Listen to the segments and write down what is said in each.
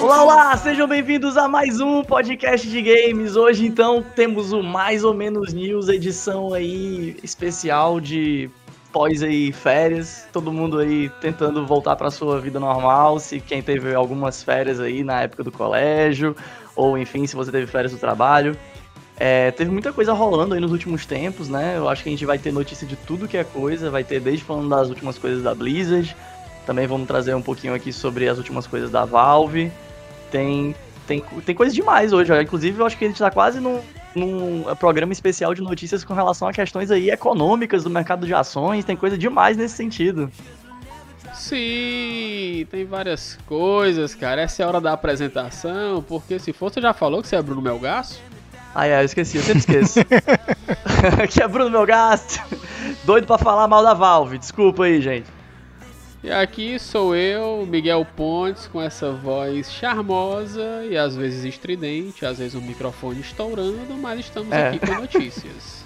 Olá, olá, sejam bem-vindos a mais um podcast de games. Hoje então temos o mais ou menos news edição aí especial de pós aí férias, todo mundo aí tentando voltar para sua vida normal, se quem teve algumas férias aí na época do colégio, ou enfim, se você teve férias do trabalho. É, teve muita coisa rolando aí nos últimos tempos, né? Eu acho que a gente vai ter notícia de tudo que é coisa, vai ter desde falando das últimas coisas da Blizzard, também vamos trazer um pouquinho aqui sobre as últimas coisas da Valve. Tem, tem, tem coisa demais hoje, ó. inclusive eu acho que a gente tá quase num, num programa especial de notícias com relação a questões aí econômicas do mercado de ações, tem coisa demais nesse sentido. Sim, tem várias coisas, cara. Essa é a hora da apresentação, porque se for, você já falou que você é Bruno Melgaço? Ah, é, eu esqueci, eu sempre esqueço. que é Bruno Melgaço. Doido pra falar mal da Valve. Desculpa aí, gente. E aqui sou eu, Miguel Pontes, com essa voz charmosa e às vezes estridente, às vezes o microfone estourando, mas estamos é. aqui com notícias.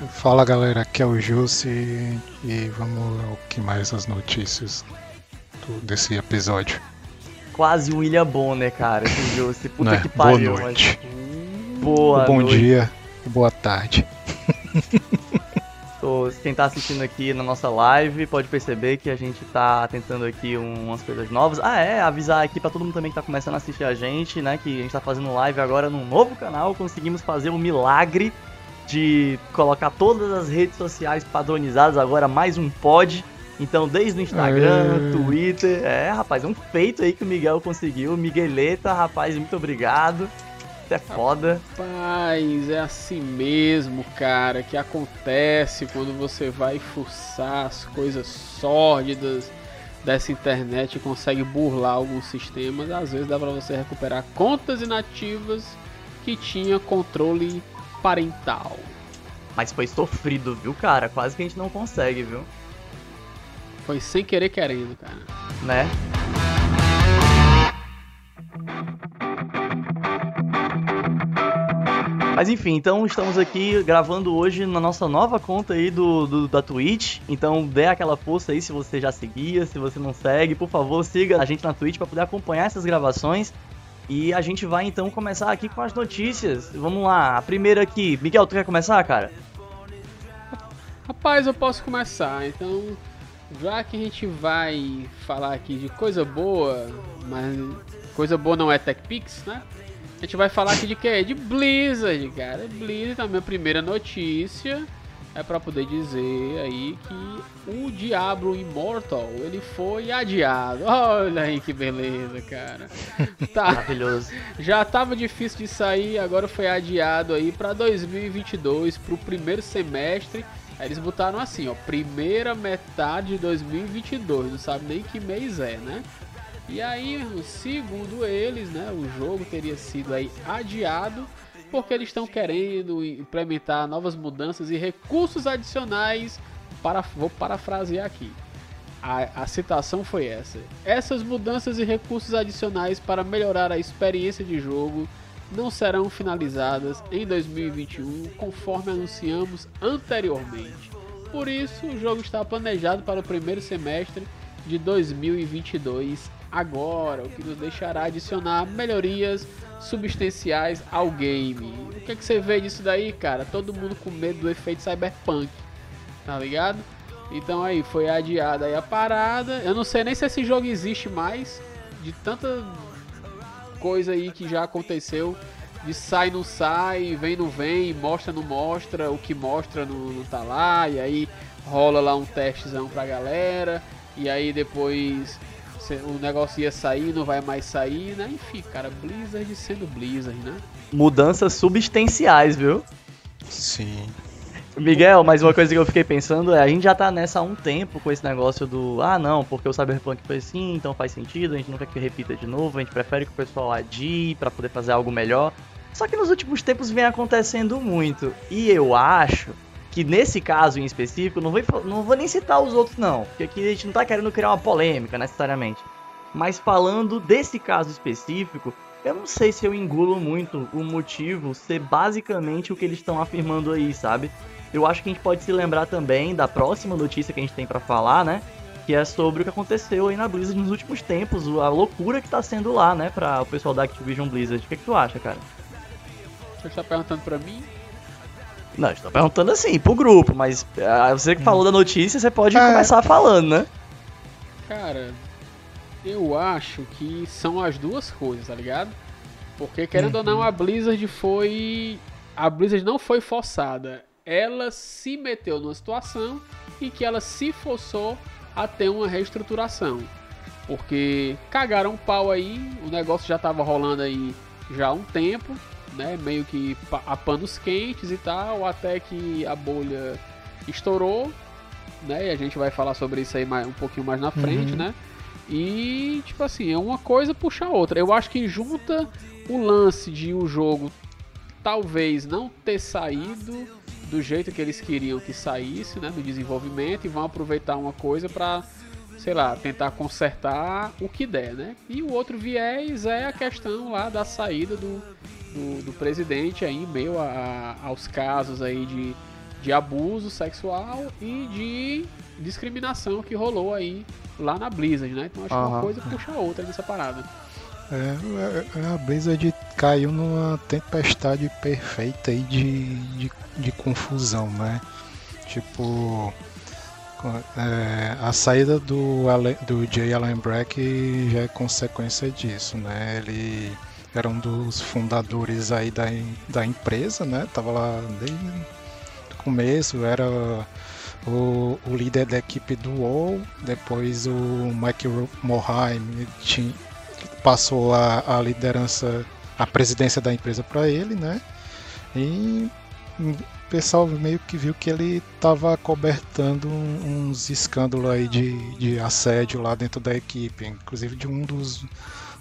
Fala galera, aqui é o Jussi e vamos ao que mais as notícias do, desse episódio. Quase o William Bonner, cara, esse Jussi. Puta é? que pariu. Boa noite. Mas... Boa Bom noite. dia, boa tarde. Tô, quem tá assistindo aqui na nossa live pode perceber que a gente tá tentando aqui umas coisas novas. Ah, é, avisar aqui para todo mundo também que tá começando a assistir a gente, né, que a gente tá fazendo live agora num novo canal, conseguimos fazer o milagre de colocar todas as redes sociais padronizadas agora mais um pod. Então, desde o Instagram, é... Twitter, é, rapaz, é um feito aí que o Miguel conseguiu. Migueleta, rapaz, muito obrigado é foda. Rapaz, é assim mesmo, cara, que acontece quando você vai forçar as coisas sórdidas dessa internet e consegue burlar alguns sistemas. Às vezes dá pra você recuperar contas inativas que tinha controle parental. Mas foi sofrido, viu, cara? Quase que a gente não consegue, viu? Foi sem querer querendo, cara. Né? Mas enfim, então estamos aqui gravando hoje na nossa nova conta aí do, do, da Twitch. Então dê aquela força aí se você já seguia, se você não segue, por favor, siga a gente na Twitch para poder acompanhar essas gravações. E a gente vai então começar aqui com as notícias. Vamos lá, a primeira aqui. Miguel, tu quer começar, cara? Rapaz, eu posso começar. Então, já que a gente vai falar aqui de coisa boa, mas coisa boa não é TechPix, né? A gente vai falar aqui de quê? De Blizzard, cara. Blizzard, a minha primeira notícia é para poder dizer aí que o Diablo Immortal ele foi adiado. Olha aí que beleza, cara. Tá. Maravilhoso. Já tava difícil de sair, agora foi adiado aí para 2022, pro primeiro semestre. Aí eles botaram assim, ó, primeira metade de 2022, não sabe nem que mês é, né? E aí, segundo eles, né, o jogo teria sido aí adiado porque eles estão querendo implementar novas mudanças e recursos adicionais para vou parafrasear aqui. A, a citação foi essa: essas mudanças e recursos adicionais para melhorar a experiência de jogo não serão finalizadas em 2021, conforme anunciamos anteriormente. Por isso, o jogo está planejado para o primeiro semestre de 2022 agora, o que nos deixará adicionar melhorias substanciais ao game. O que, é que você vê disso daí, cara? Todo mundo com medo do efeito cyberpunk, tá ligado? Então aí, foi adiada aí a parada. Eu não sei nem se esse jogo existe mais, de tanta coisa aí que já aconteceu. De sai, não sai, vem, não vem, mostra, não mostra, o que mostra não, não tá lá, e aí rola lá um testezão pra galera, e aí depois o negócio ia sair, não vai mais sair, né? Enfim, cara, Blizzard sendo Blizzard, né? Mudanças substanciais, viu? Sim. Miguel, mas uma coisa que eu fiquei pensando é, a gente já tá nessa há um tempo com esse negócio do, ah não, porque o Cyberpunk foi assim, então faz sentido, a gente não quer que repita de novo, a gente prefere que o pessoal adie para poder fazer algo melhor. Só que nos últimos tempos vem acontecendo muito, e eu acho que nesse caso em específico, não vou, não vou nem citar os outros não, porque aqui a gente não tá querendo criar uma polêmica necessariamente. Mas falando desse caso específico, eu não sei se eu engulo muito o motivo ser basicamente o que eles estão afirmando aí, sabe? eu acho que a gente pode se lembrar também da próxima notícia que a gente tem para falar, né? Que é sobre o que aconteceu aí na Blizzard nos últimos tempos, a loucura que tá sendo lá, né, para o pessoal da Activision Blizzard. O que, que tu acha, cara? Você está perguntando para mim? Não, estou perguntando assim, pro grupo, mas uh, você que falou da notícia, você pode é. começar falando, né? Cara, eu acho que são as duas coisas, tá ligado? Porque, querendo uhum. ou não, a Blizzard foi. A Blizzard não foi forçada. Ela se meteu numa situação em que ela se forçou a ter uma reestruturação. Porque cagaram um pau aí, o negócio já tava rolando aí já há um tempo, né? Meio que a panos quentes e tal, até que a bolha estourou, né? E a gente vai falar sobre isso aí mais, um pouquinho mais na frente, uhum. né? E, tipo assim, é uma coisa puxa a outra. Eu acho que junta o lance de o jogo talvez não ter saído do jeito que eles queriam que saísse, né, do desenvolvimento e vão aproveitar uma coisa para, sei lá, tentar consertar o que der, né? E o outro viés é a questão lá da saída do, do, do presidente aí em meio a, a, aos casos aí de, de abuso sexual e de discriminação que rolou aí lá na Blizzard, né? Então acho que uma coisa puxa a outra nessa parada. É, é, a Blizzard caiu numa tempestade perfeita aí de, de, de confusão, né? Tipo, é, a saída do, do Jay Allen Brack já é consequência disso, né? Ele era um dos fundadores aí da, da empresa, né? Tava lá desde o começo, era o, o líder da equipe do WoW, depois o Mike Morheim tinha, passou a, a liderança, a presidência da empresa para ele, né? E o pessoal meio que viu que ele estava cobertando uns escândalos aí de, de assédio lá dentro da equipe, inclusive de um dos,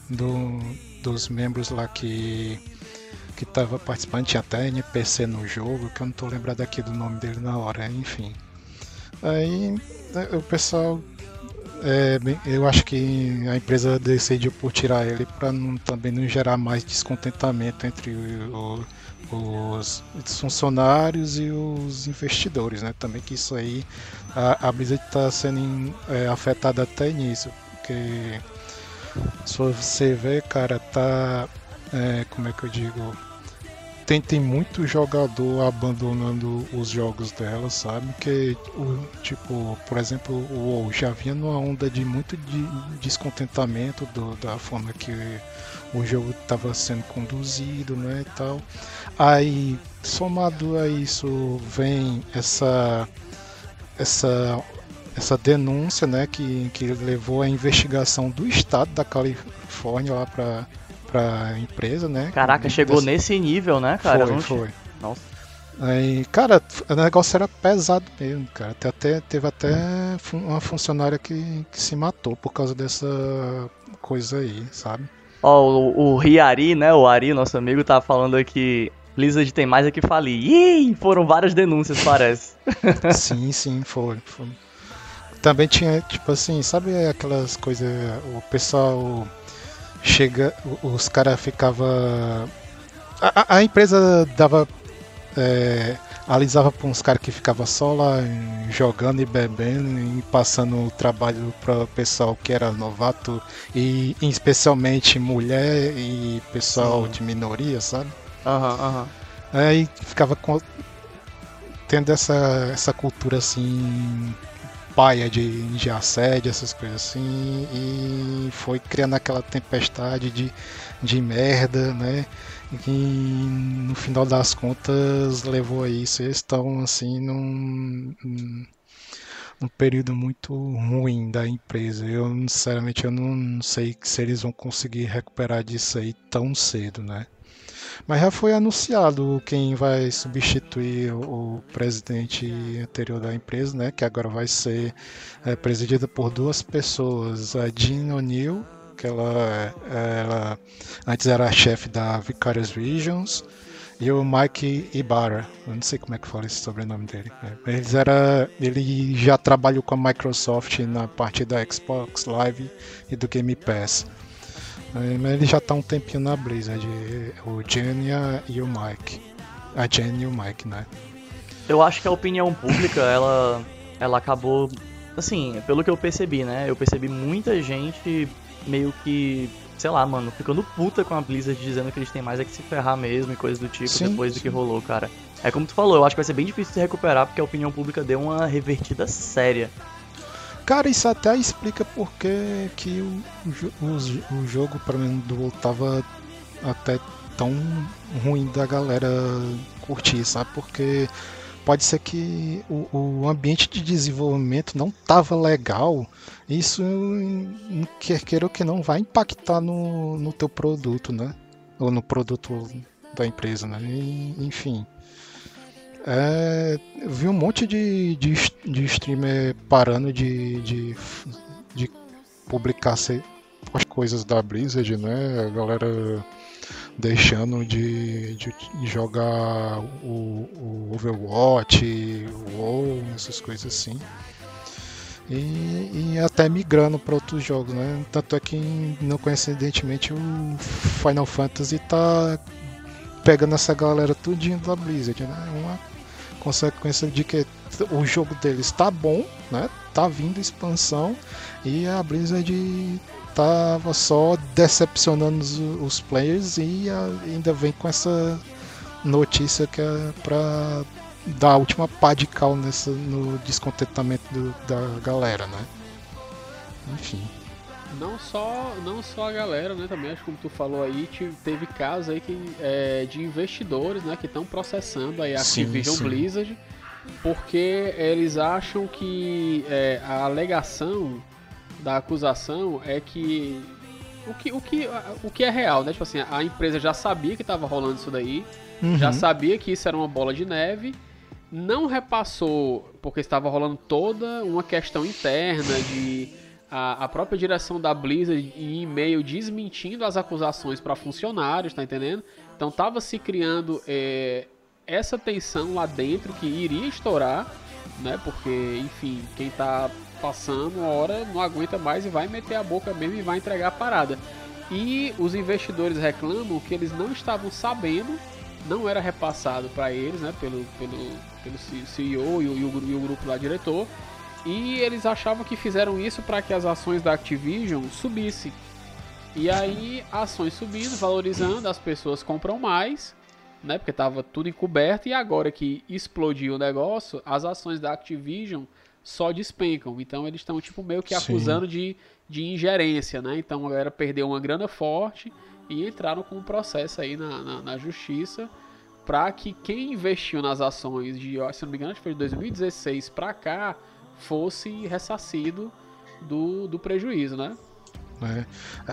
do, dos membros lá que que estava participando, tinha até NPC no jogo, que eu não estou lembrado aqui do nome dele na hora, enfim. Aí o pessoal é, eu acho que a empresa decidiu por tirar ele para também não gerar mais descontentamento entre o, os funcionários e os investidores, né? Também que isso aí a, a Blizzard está sendo é, afetada até nisso, porque se você vê, cara, tá é, como é que eu digo tem, tem muito jogador abandonando os jogos dela, sabe? Que, o, tipo, por exemplo, o WoW já vinha numa onda de muito de descontentamento do, da forma que o jogo estava sendo conduzido, né, e tal. Aí, somado a isso, vem essa essa essa denúncia, né, que, que levou à investigação do estado da Califórnia lá para pra empresa, né? Caraca, chegou desse... nesse nível, né, cara? Foi, foi. Nossa. Aí, cara, o negócio era pesado mesmo, cara. Até, teve até uma funcionária que, que se matou por causa dessa coisa aí, sabe? Ó, o, o Riari, né? O Ari, nosso amigo, tá falando aqui. Blizzard tem mais aqui falir. Ih, foram várias denúncias, parece. sim, sim, foi, foi. Também tinha, tipo assim, sabe aquelas coisas. O pessoal chega, os caras ficavam. A, a, empresa dava. É, alisava para uns caras que ficavam só lá jogando e bebendo e passando o trabalho para o pessoal que era novato e especialmente mulher e pessoal Sim. de minoria, sabe? Aham, uhum, aham. Uhum. Aí ficava com, tendo essa, essa cultura assim paia de, de assédio, essas coisas assim, e foi criando aquela tempestade de, de merda, né? E no final das contas levou a isso. Eles estão assim num, num período muito ruim da empresa. Eu sinceramente eu não sei se eles vão conseguir recuperar disso aí tão cedo, né? Mas já foi anunciado quem vai substituir o, presidente anterior da empresa, né? Que agora vai ser é, presidida por duas pessoas, a Jean O'Neill, que ela, ela antes era chefe da Vicarious Regions, e o Mike Ibarra, eu não sei como é que fala esse sobrenome dele. Eles era, ele já trabalhou com a Microsoft na parte da Xbox Live e do Game Pass. Mas ele já tá um tempinho na Blizzard, o Jenny e o Mike. A Jenny e o Mike, né? Eu acho que a opinião pública, ela, ela acabou. Assim, pelo que eu percebi, né? Eu percebi muita gente meio que. Sei lá, mano, ficando puta com a Blizzard dizendo que eles têm mais é que se ferrar mesmo e coisas do tipo Sim, depois do sim. que rolou, cara. É como tu falou, eu acho que vai ser bem difícil de recuperar porque a opinião pública deu uma revertida séria. Cara, isso até explica por que, o, o o jogo, pelo menos do WoW, tava até tão ruim da galera curtir, sabe? Porque pode ser que o, o ambiente de desenvolvimento não tava legal. Isso, quer queira ou que não, vai impactar no, no teu produto, né? Ou no produto da empresa, né? E, enfim. É, eu vi um monte de, de, de streamer parando de, de, de publicar as coisas da Blizzard, né? A galera deixando de, de jogar o, o Overwatch, o WoW, essas coisas assim. E, e até migrando para outros jogos, né? Tanto é que, não coincidentemente, o Final Fantasy tá pegando essa galera tudinho da Blizzard, né? Uma consequência de que o jogo deles tá bom, né? Tá vindo expansão e a Blizzard tava só decepcionando os, os players e a- ainda vem com essa notícia que é pra dar a última pá de cal nessa, no descontentamento do- da galera, né? Enfim. Não só, não só a galera, né? Também acho que como tu falou aí, te- teve casos aí que, é, de investidores, né? Que estão processando aí a Sim, Activision sim. Blizzard porque eles acham que é, a alegação da acusação é que o que, o que o que é real, né? Tipo assim, a empresa já sabia que estava rolando isso daí, já Uhum. sabia que isso era uma bola de neve, não repassou porque estava rolando toda uma questão interna de a, a própria direção da Blizzard em e-mail desmentindo as acusações para funcionários, tá entendendo? Então tava se criando é, essa tensão lá dentro que iria estourar, né? Porque, enfim, quem tá passando uma hora não aguenta mais e vai meter a boca mesmo e vai entregar a parada. E os investidores reclamam que eles não estavam sabendo, não era repassado para eles, né, pelo, pelo, pelo CEO e o, e o e o grupo lá diretor, e eles achavam que fizeram isso para que as ações da Activision subissem. E aí, ações subindo, valorizando, as pessoas compram mais, né? Porque tava tudo encoberto e agora que explodiu o negócio, as ações da Activision só despencam. Então eles estão tipo meio que Sim. acusando de, de ingerência, né? Então a galera perdeu uma grana forte e entraram com um processo aí na, na, na justiça para que quem investiu nas ações de, se não me engano, acho que foi de 2016 para cá, fosse ressarcido do, do prejuízo, né? É,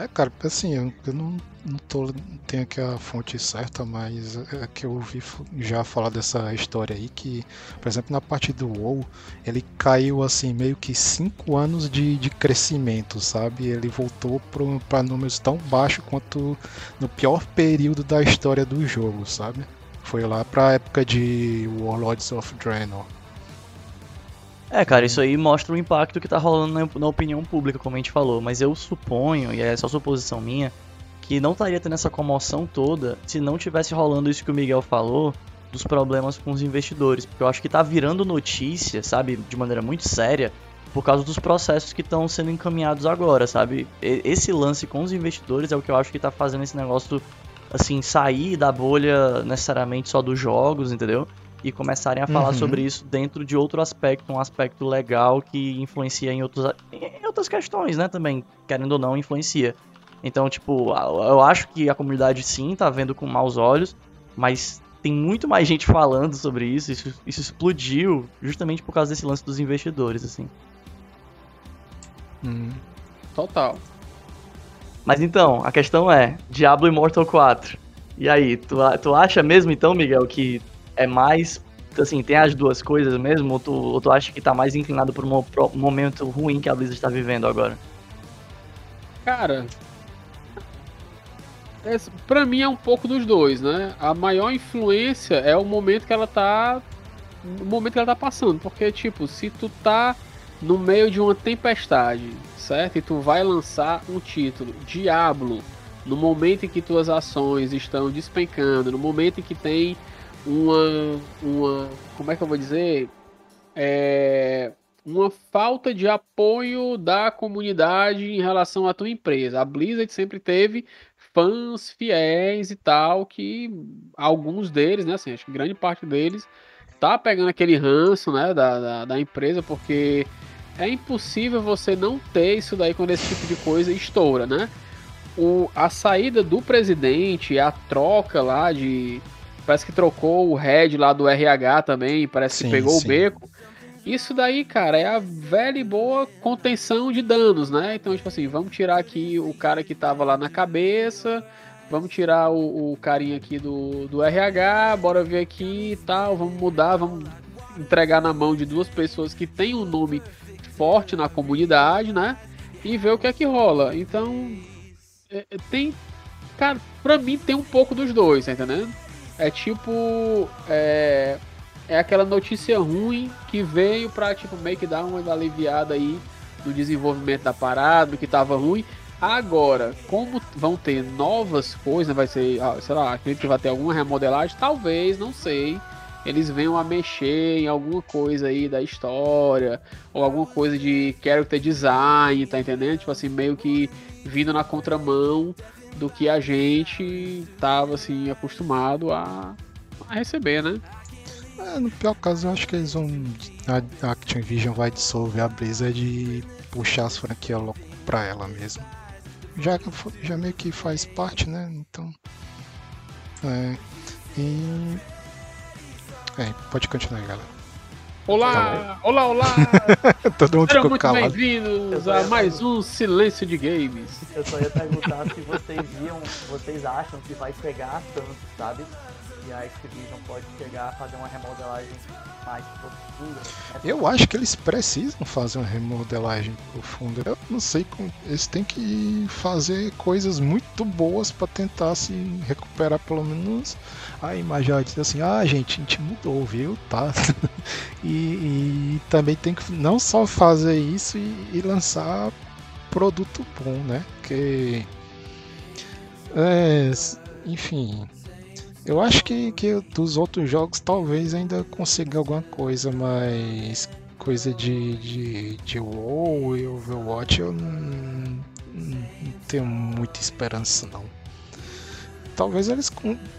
é, cara, assim, eu, eu não, não tô, tenho aqui a fonte certa, mas é que eu ouvi já falar dessa história aí, que, por exemplo, na parte do WoW, ele caiu, assim, meio que 5 anos de, de crescimento, sabe? Ele voltou para números tão baixos quanto no pior período da história do jogo, sabe? Foi lá pra época de Warlords of Draenor. É, cara, isso aí mostra o impacto que tá rolando na, na opinião pública, como a gente falou. Mas eu suponho, e é só suposição minha, que não estaria tendo essa comoção toda se não tivesse rolando isso que o Miguel falou dos problemas com os investidores. Porque eu acho que tá virando notícia, sabe, de maneira muito séria, por causa dos processos que estão sendo encaminhados agora, sabe? Esse lance com os investidores é o que eu acho que tá fazendo esse negócio, assim, sair da bolha necessariamente só dos jogos, entendeu? E começarem a falar Uhum. sobre isso dentro de outro aspecto, um aspecto legal que influencia em, outros, em outras questões, né, também, querendo ou não, influencia. Então, tipo, eu acho que a comunidade sim tá vendo com maus olhos, mas tem muito mais gente falando sobre isso, isso, isso explodiu justamente por causa desse lance dos investidores, assim. Hum. Total. Mas então, a questão é, Diablo Immortal 4. E aí, tu, tu acha mesmo então, Miguel, que é mais. Assim, tem as duas coisas mesmo? Ou tu, ou tu acha que tá mais inclinado por um pro- momento ruim que a Blizzard tá vivendo agora? Cara, esse- pra mim é um pouco dos dois, né? A maior influência é o momento que ela tá. O momento que ela tá passando. Porque, tipo, se tu tá no meio de uma tempestade, certo? E tu vai lançar um título, Diablo, no momento em que tuas ações estão despencando, no momento em que tem uma, uma. Como é que eu vou dizer? É, uma falta de apoio da comunidade em relação à tua empresa. A Blizzard sempre teve fãs fiéis e tal, que alguns deles, né, assim, acho que grande parte deles tá pegando aquele ranço, né, da, da, da empresa, porque é impossível você não ter isso daí quando esse tipo de coisa estoura, né? O, a saída do presidente, a troca lá de. Parece que trocou o head lá do RH também, parece sim, que pegou sim. o beco. Isso daí, cara, é a velha e boa contenção de danos, né? Então, tipo assim, vamos tirar aqui o cara que tava lá na cabeça, vamos tirar o, o carinha aqui do, do RH, bora ver aqui e tal, vamos mudar, vamos entregar na mão de duas pessoas que tem um nome forte na comunidade, né? E ver o que é que rola. Então, é, é tem. Cara, pra mim tem um pouco dos dois, tá entendendo? É tipo. É, é aquela notícia ruim que veio pra, tipo, meio que dar uma aliviada aí no desenvolvimento da parada, que tava ruim. Agora, como vão ter novas coisas, vai ser, ah, sei lá, acredito que vai ter alguma remodelagem, talvez, não sei, eles venham a mexer em alguma coisa aí da história, ou alguma coisa de character design, tá entendendo? Tipo assim, meio que vindo na contramão do que a gente tava, assim, acostumado a, a receber, né? É, no pior caso, eu acho que eles vão. A Activision vai dissolver a brisa de puxar as franquias logo pra ela mesmo. Já, já meio que faz parte, né? Então. É. E. É, pode continuar galera. Olá, olá, olá! Todo mundo Sejam muito bem-vindos a mais um Silêncio de Games. Eu só ia perguntar se vocês viam, vocês acham que vai pegar tanto, sabe? E a Activision pode chegar a fazer uma remodelagem mais profunda. Eu acho que eles precisam fazer uma remodelagem profunda. Eu não sei como. Eles têm que fazer coisas muito boas para tentar se recuperar pelo menos a imagem dizer assim, ah gente, a gente mudou, viu? Tá. e, e, também tem que não só fazer isso e, e lançar produto bom, né? Porque. É, enfim, eu acho que, que dos outros jogos talvez ainda consiga alguma coisa, mas coisa de, de, de WoW e Overwatch eu não, não tenho muita esperança não. Talvez eles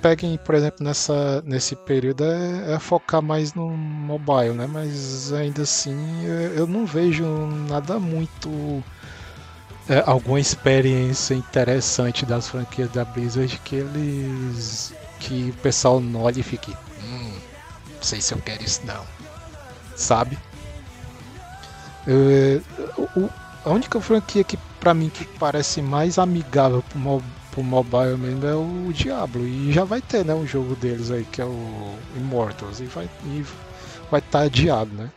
peguem, por exemplo, nessa, nesse período é, é focar mais no mobile, né? Mas ainda assim eu não vejo nada muito é, alguma experiência interessante das franquias da Blizzard que eles que o pessoal olhe e fique, hum, não sei se eu quero isso não, sabe? O, a única franquia que para mim que parece mais amigável pro, mo, pro mobile mesmo é o Diablo e já vai ter, né, um jogo deles aí que é o Immortals e vai e vai estar tá adiado, né?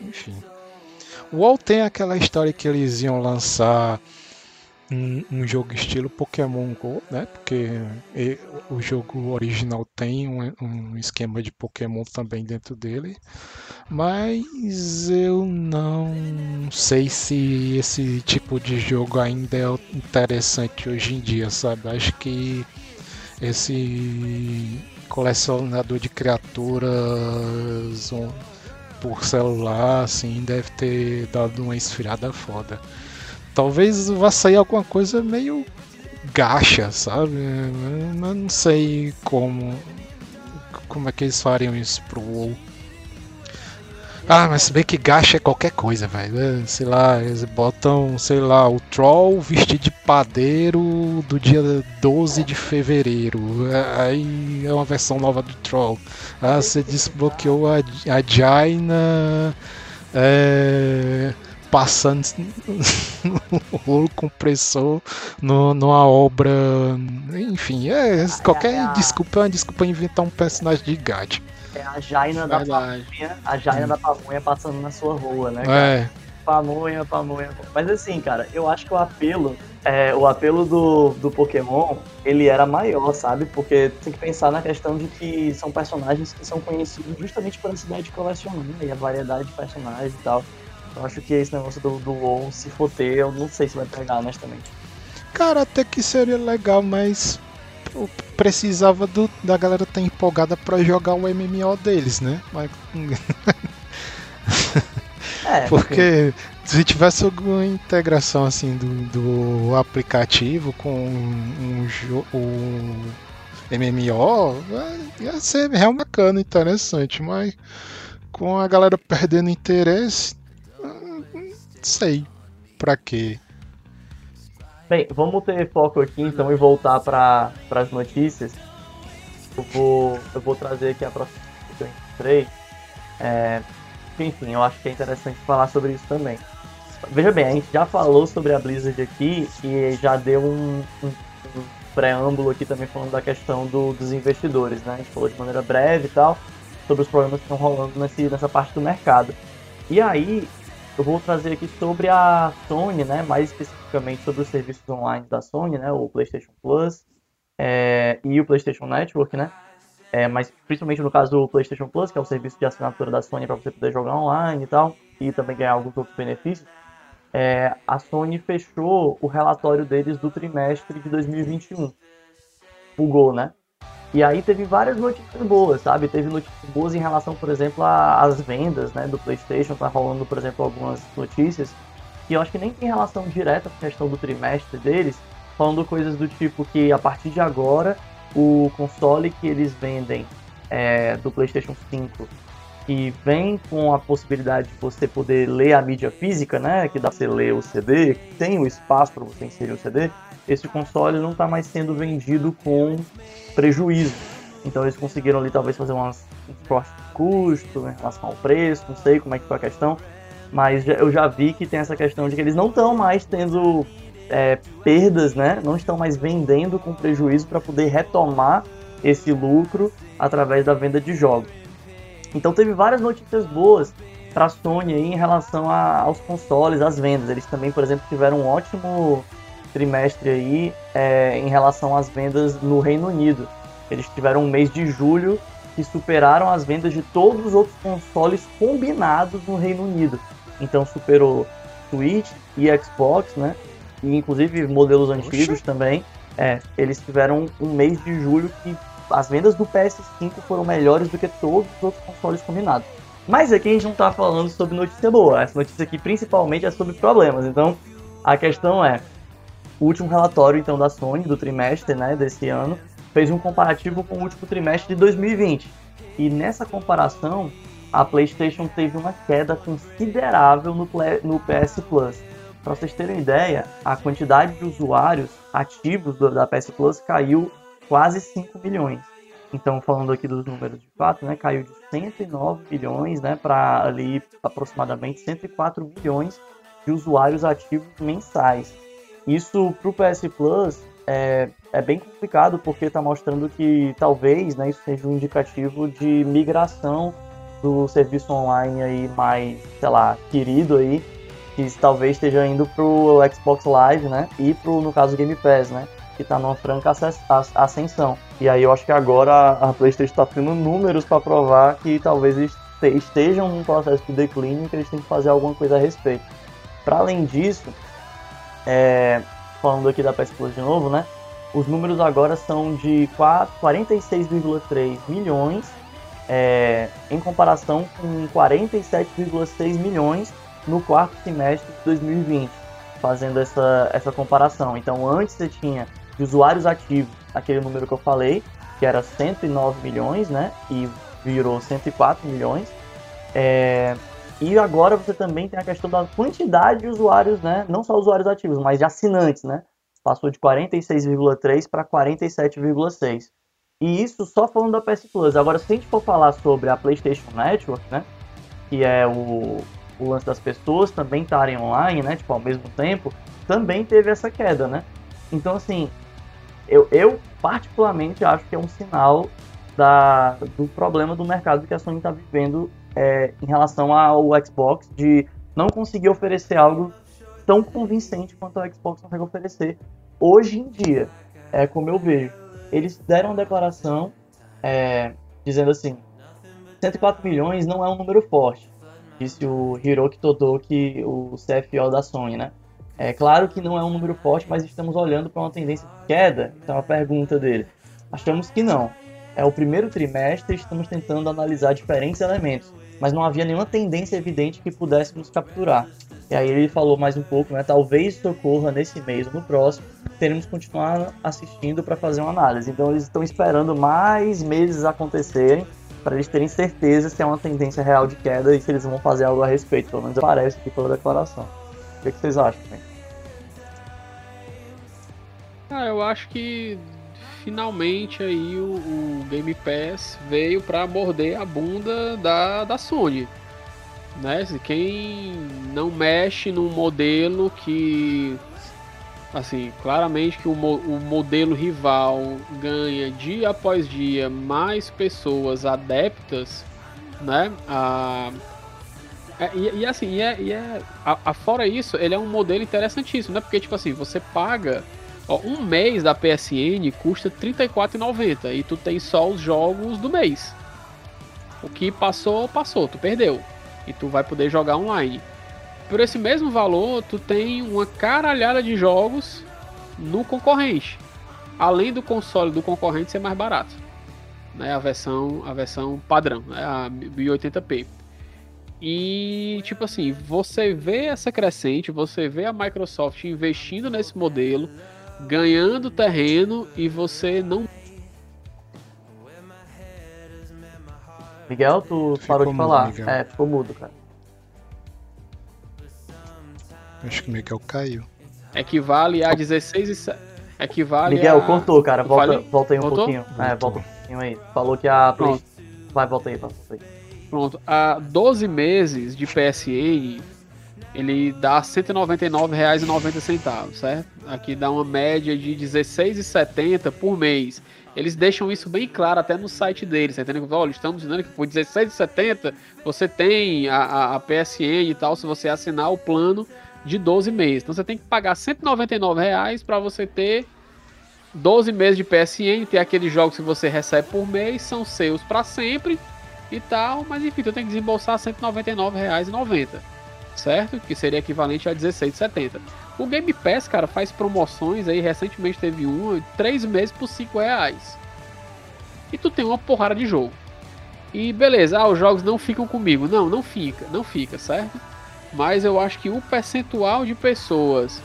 Enfim. O WoW tem aquela história que eles iam lançar um, um, jogo estilo Pokémon Go, né? Porque o jogo original tem um, um, esquema de Pokémon também dentro dele, mas eu não sei se esse tipo de jogo ainda é interessante hoje em dia, sabe? Acho que esse colecionador de criaturas por celular, assim, deve ter dado uma esfriada foda talvez vá sair alguma coisa meio gacha, sabe? Eu não sei como como é que eles fariam isso pro WoW. Ah, mas se bem que gacha é qualquer coisa, velho. É, sei lá, eles botam, sei lá, o Troll vestido de padeiro do dia 12 de fevereiro. É, aí é uma versão nova do Troll. Ah, você desbloqueou a, a Jaina. É passando o rolo compressor no, numa obra. Enfim, é, qualquer é a... desculpa é uma desculpa inventar um personagem de gato. É a Jaina da pamonha, a Jaina hum. da pamonha passando na sua rua, né? Cara? É. Pamonha, pamonha. Mas assim, cara, eu acho que o apelo, é, o apelo do, do Pokémon, ele era maior, sabe? Porque tem que pensar na questão de que são personagens que são conhecidos justamente por essa ideia de colecionar e a variedade de personagens e tal. Eu acho que esse negócio do, do WoW, se for ter, eu não sei se vai pegar, honestamente. Cara, até que seria legal, mas precisava do, da galera estar empolgada para jogar o MMO deles, né? Mas... É, Porque se tivesse alguma integração assim do, do aplicativo com um, um, MMO, ia ser realmente bacana, interessante, mas com a galera perdendo interesse, sei pra quê. Bem, vamos ter foco aqui então e voltar para as notícias. Eu vou, eu vou trazer aqui a próxima que eu encontrei. É, enfim, eu acho que é interessante falar sobre isso também. Veja bem, a gente já falou sobre a Blizzard aqui e já deu um, um, um preâmbulo aqui também falando da questão do, dos investidores, né? A gente falou de maneira breve e tal sobre os problemas que estão rolando nesse, nessa parte do mercado. E aí, eu vou trazer aqui sobre a Sony, né? Mais especificamente sobre os serviços online da Sony, né? O PlayStation Plus é, e o PlayStation Network, né? É, mas principalmente no caso do PlayStation Plus, que é o serviço de assinatura da Sony para você poder jogar online e tal, e também ganhar alguns outros benefícios. É, a Sony fechou o relatório deles do trimestre de 2021. Bugou, né? E aí teve várias notícias boas, sabe? Teve notícias boas em relação, por exemplo, às vendas né, do PlayStation. Tá rolando, por exemplo, algumas notícias que eu acho que nem tem relação direta com a questão do trimestre deles, falando coisas do tipo que a partir de agora o console que eles vendem é, do PlayStation 5 que vem com a possibilidade de você poder ler a mídia física, né, que dá pra você ler o CD, que tem o espaço para você inserir o CD, esse console não está mais sendo vendido com prejuízo. Então eles conseguiram ali talvez fazer umas, uns cortes de custo né, em relação ao preço, não sei como é que foi a questão, mas eu já vi que tem essa questão de que eles não estão mais tendo é, perdas, né? Não estão mais vendendo com prejuízo para poder retomar esse lucro através da venda de jogos. Então teve várias notícias boas para a Sony aí em relação a, aos consoles, às vendas. Eles também, por exemplo, tiveram um ótimo trimestre aí é, em relação às vendas no Reino Unido. Eles tiveram um mês de julho que superaram as vendas de todos os outros consoles combinados no Reino Unido. Então superou Switch e Xbox, né? e inclusive modelos antigos também. É, eles tiveram um mês de julho que as vendas do PS5 foram melhores do que todos os outros consoles combinados. Mas aqui a gente não está falando sobre notícia boa. Essa notícia aqui principalmente é sobre problemas. Então a questão é o último relatório então da Sony do trimestre, né, desse ano, fez um comparativo com o último trimestre de 2020. E nessa comparação, a PlayStation teve uma queda considerável no, no PS Plus. Para vocês terem ideia, a quantidade de usuários ativos da PS Plus caiu quase 5 milhões. Então, falando aqui dos números de fato, né, caiu de 109 milhões né, para ali aproximadamente 104 milhões de usuários ativos mensais. Isso para o PS Plus é, é bem complicado porque está mostrando que talvez né, isso seja um indicativo de migração do serviço online aí mais, sei lá, querido aí que talvez esteja indo pro Xbox Live, né? E pro, no caso, Game Pass, né? Que tá numa franca ascensão. E aí eu acho que agora a PlayStation está tendo números para provar que talvez estejam num processo de declínio que eles têm que fazer alguma coisa a respeito. Para além disso, é, falando aqui da PS Plus de novo, né? Os números agora são de 46,3 milhões é, em comparação com 47,6 milhões no quarto semestre de 2020, fazendo essa, essa comparação. Então, antes você tinha de usuários ativos, aquele número que eu falei, que era 109 milhões, né? E virou 104 milhões. É, e agora você também tem a questão da quantidade de usuários, né? Não só usuários ativos, mas de assinantes, né? Passou de 46,3 para 47,6. E isso só falando da PS Plus. Agora, se a gente for falar sobre a PlayStation Network, né? Que é o, o lance das pessoas também estarem online, né? Tipo, ao mesmo tempo, também teve essa queda, né? Então, assim, eu, eu particularmente acho que é um sinal da, do problema do mercado que a Sony está vivendo é, em relação ao Xbox, de não conseguir oferecer algo tão convincente quanto o Xbox consegue oferecer hoje em dia. É como eu vejo. Eles deram uma declaração é, dizendo assim: 104 milhões não é um número forte disse o Hiroki Totoki, o CFO da Sony, né? É claro que não é um número forte, mas estamos olhando para uma tendência de queda. Então a pergunta dele: Achamos que não. É o primeiro trimestre, estamos tentando analisar diferentes elementos, mas não havia nenhuma tendência evidente que pudéssemos capturar. E aí ele falou mais um pouco, né? Talvez isso ocorra nesse mês ou no próximo, teremos que continuar assistindo para fazer uma análise. Então eles estão esperando mais meses acontecerem para eles terem certeza se é uma tendência real de queda e se eles vão fazer algo a respeito. Pelo menos parece aqui pela declaração. Que, que vocês acham? Gente? Ah, eu acho que finalmente aí o, o Game Pass veio para morder a bunda da, da Sony. Né? Quem não mexe num modelo que assim, claramente que o, o modelo rival ganha dia após dia mais pessoas adeptas, né? A, é, e, e, assim, e é, e é a, a, fora isso, ele é um modelo interessantíssimo, né? Porque, tipo assim, você paga. Ó, um mês da PSN custa R$34,90 e tu tem só os jogos do mês. O que passou, passou, tu perdeu. E tu vai poder jogar online por esse mesmo valor, tu tem uma caralhada de jogos no concorrente. Além do console do concorrente ser mais barato. Né, a versão a versão padrão, né, a 1080p. E tipo assim, você vê essa crescente, você vê a Microsoft investindo nesse modelo, ganhando terreno e você não Miguel, tu ficou parou de falar. Mudo, é, ficou mudo, cara. Acho que o Miguel caiu. Equivale a 16 e. Equivale Miguel, a... cortou, cara. Volta, volta aí um Voltou? pouquinho. Voltou. É, volta um pouquinho aí. Falou que a Play. Vai, volta aí, volta aí. Pronto. A 12 meses de PSN, ele dá R$ 199,90, certo? Aqui dá uma média de R$16,70 por mês. Eles deixam isso bem claro até no site deles, tá entendendo? Olha, estamos dizendo que por R$16,70 você tem a, a, a PSN e tal, se você assinar o plano de 12 meses. Então você tem que pagar 199 reais para você ter 12 meses de PSN, ter aqueles jogos que você recebe por mês, são seus para sempre e tal, mas enfim, tu tem que desembolsar R$ 199,90, certo? Que seria equivalente a R$ 16,70. O Game Pass, cara, faz promoções aí, recentemente teve uma, 3 meses por 5 reais. E tu tem uma porrada de jogo. E beleza, ah, os jogos não ficam comigo. Não, não fica, não fica, certo? mas eu acho que o percentual de pessoas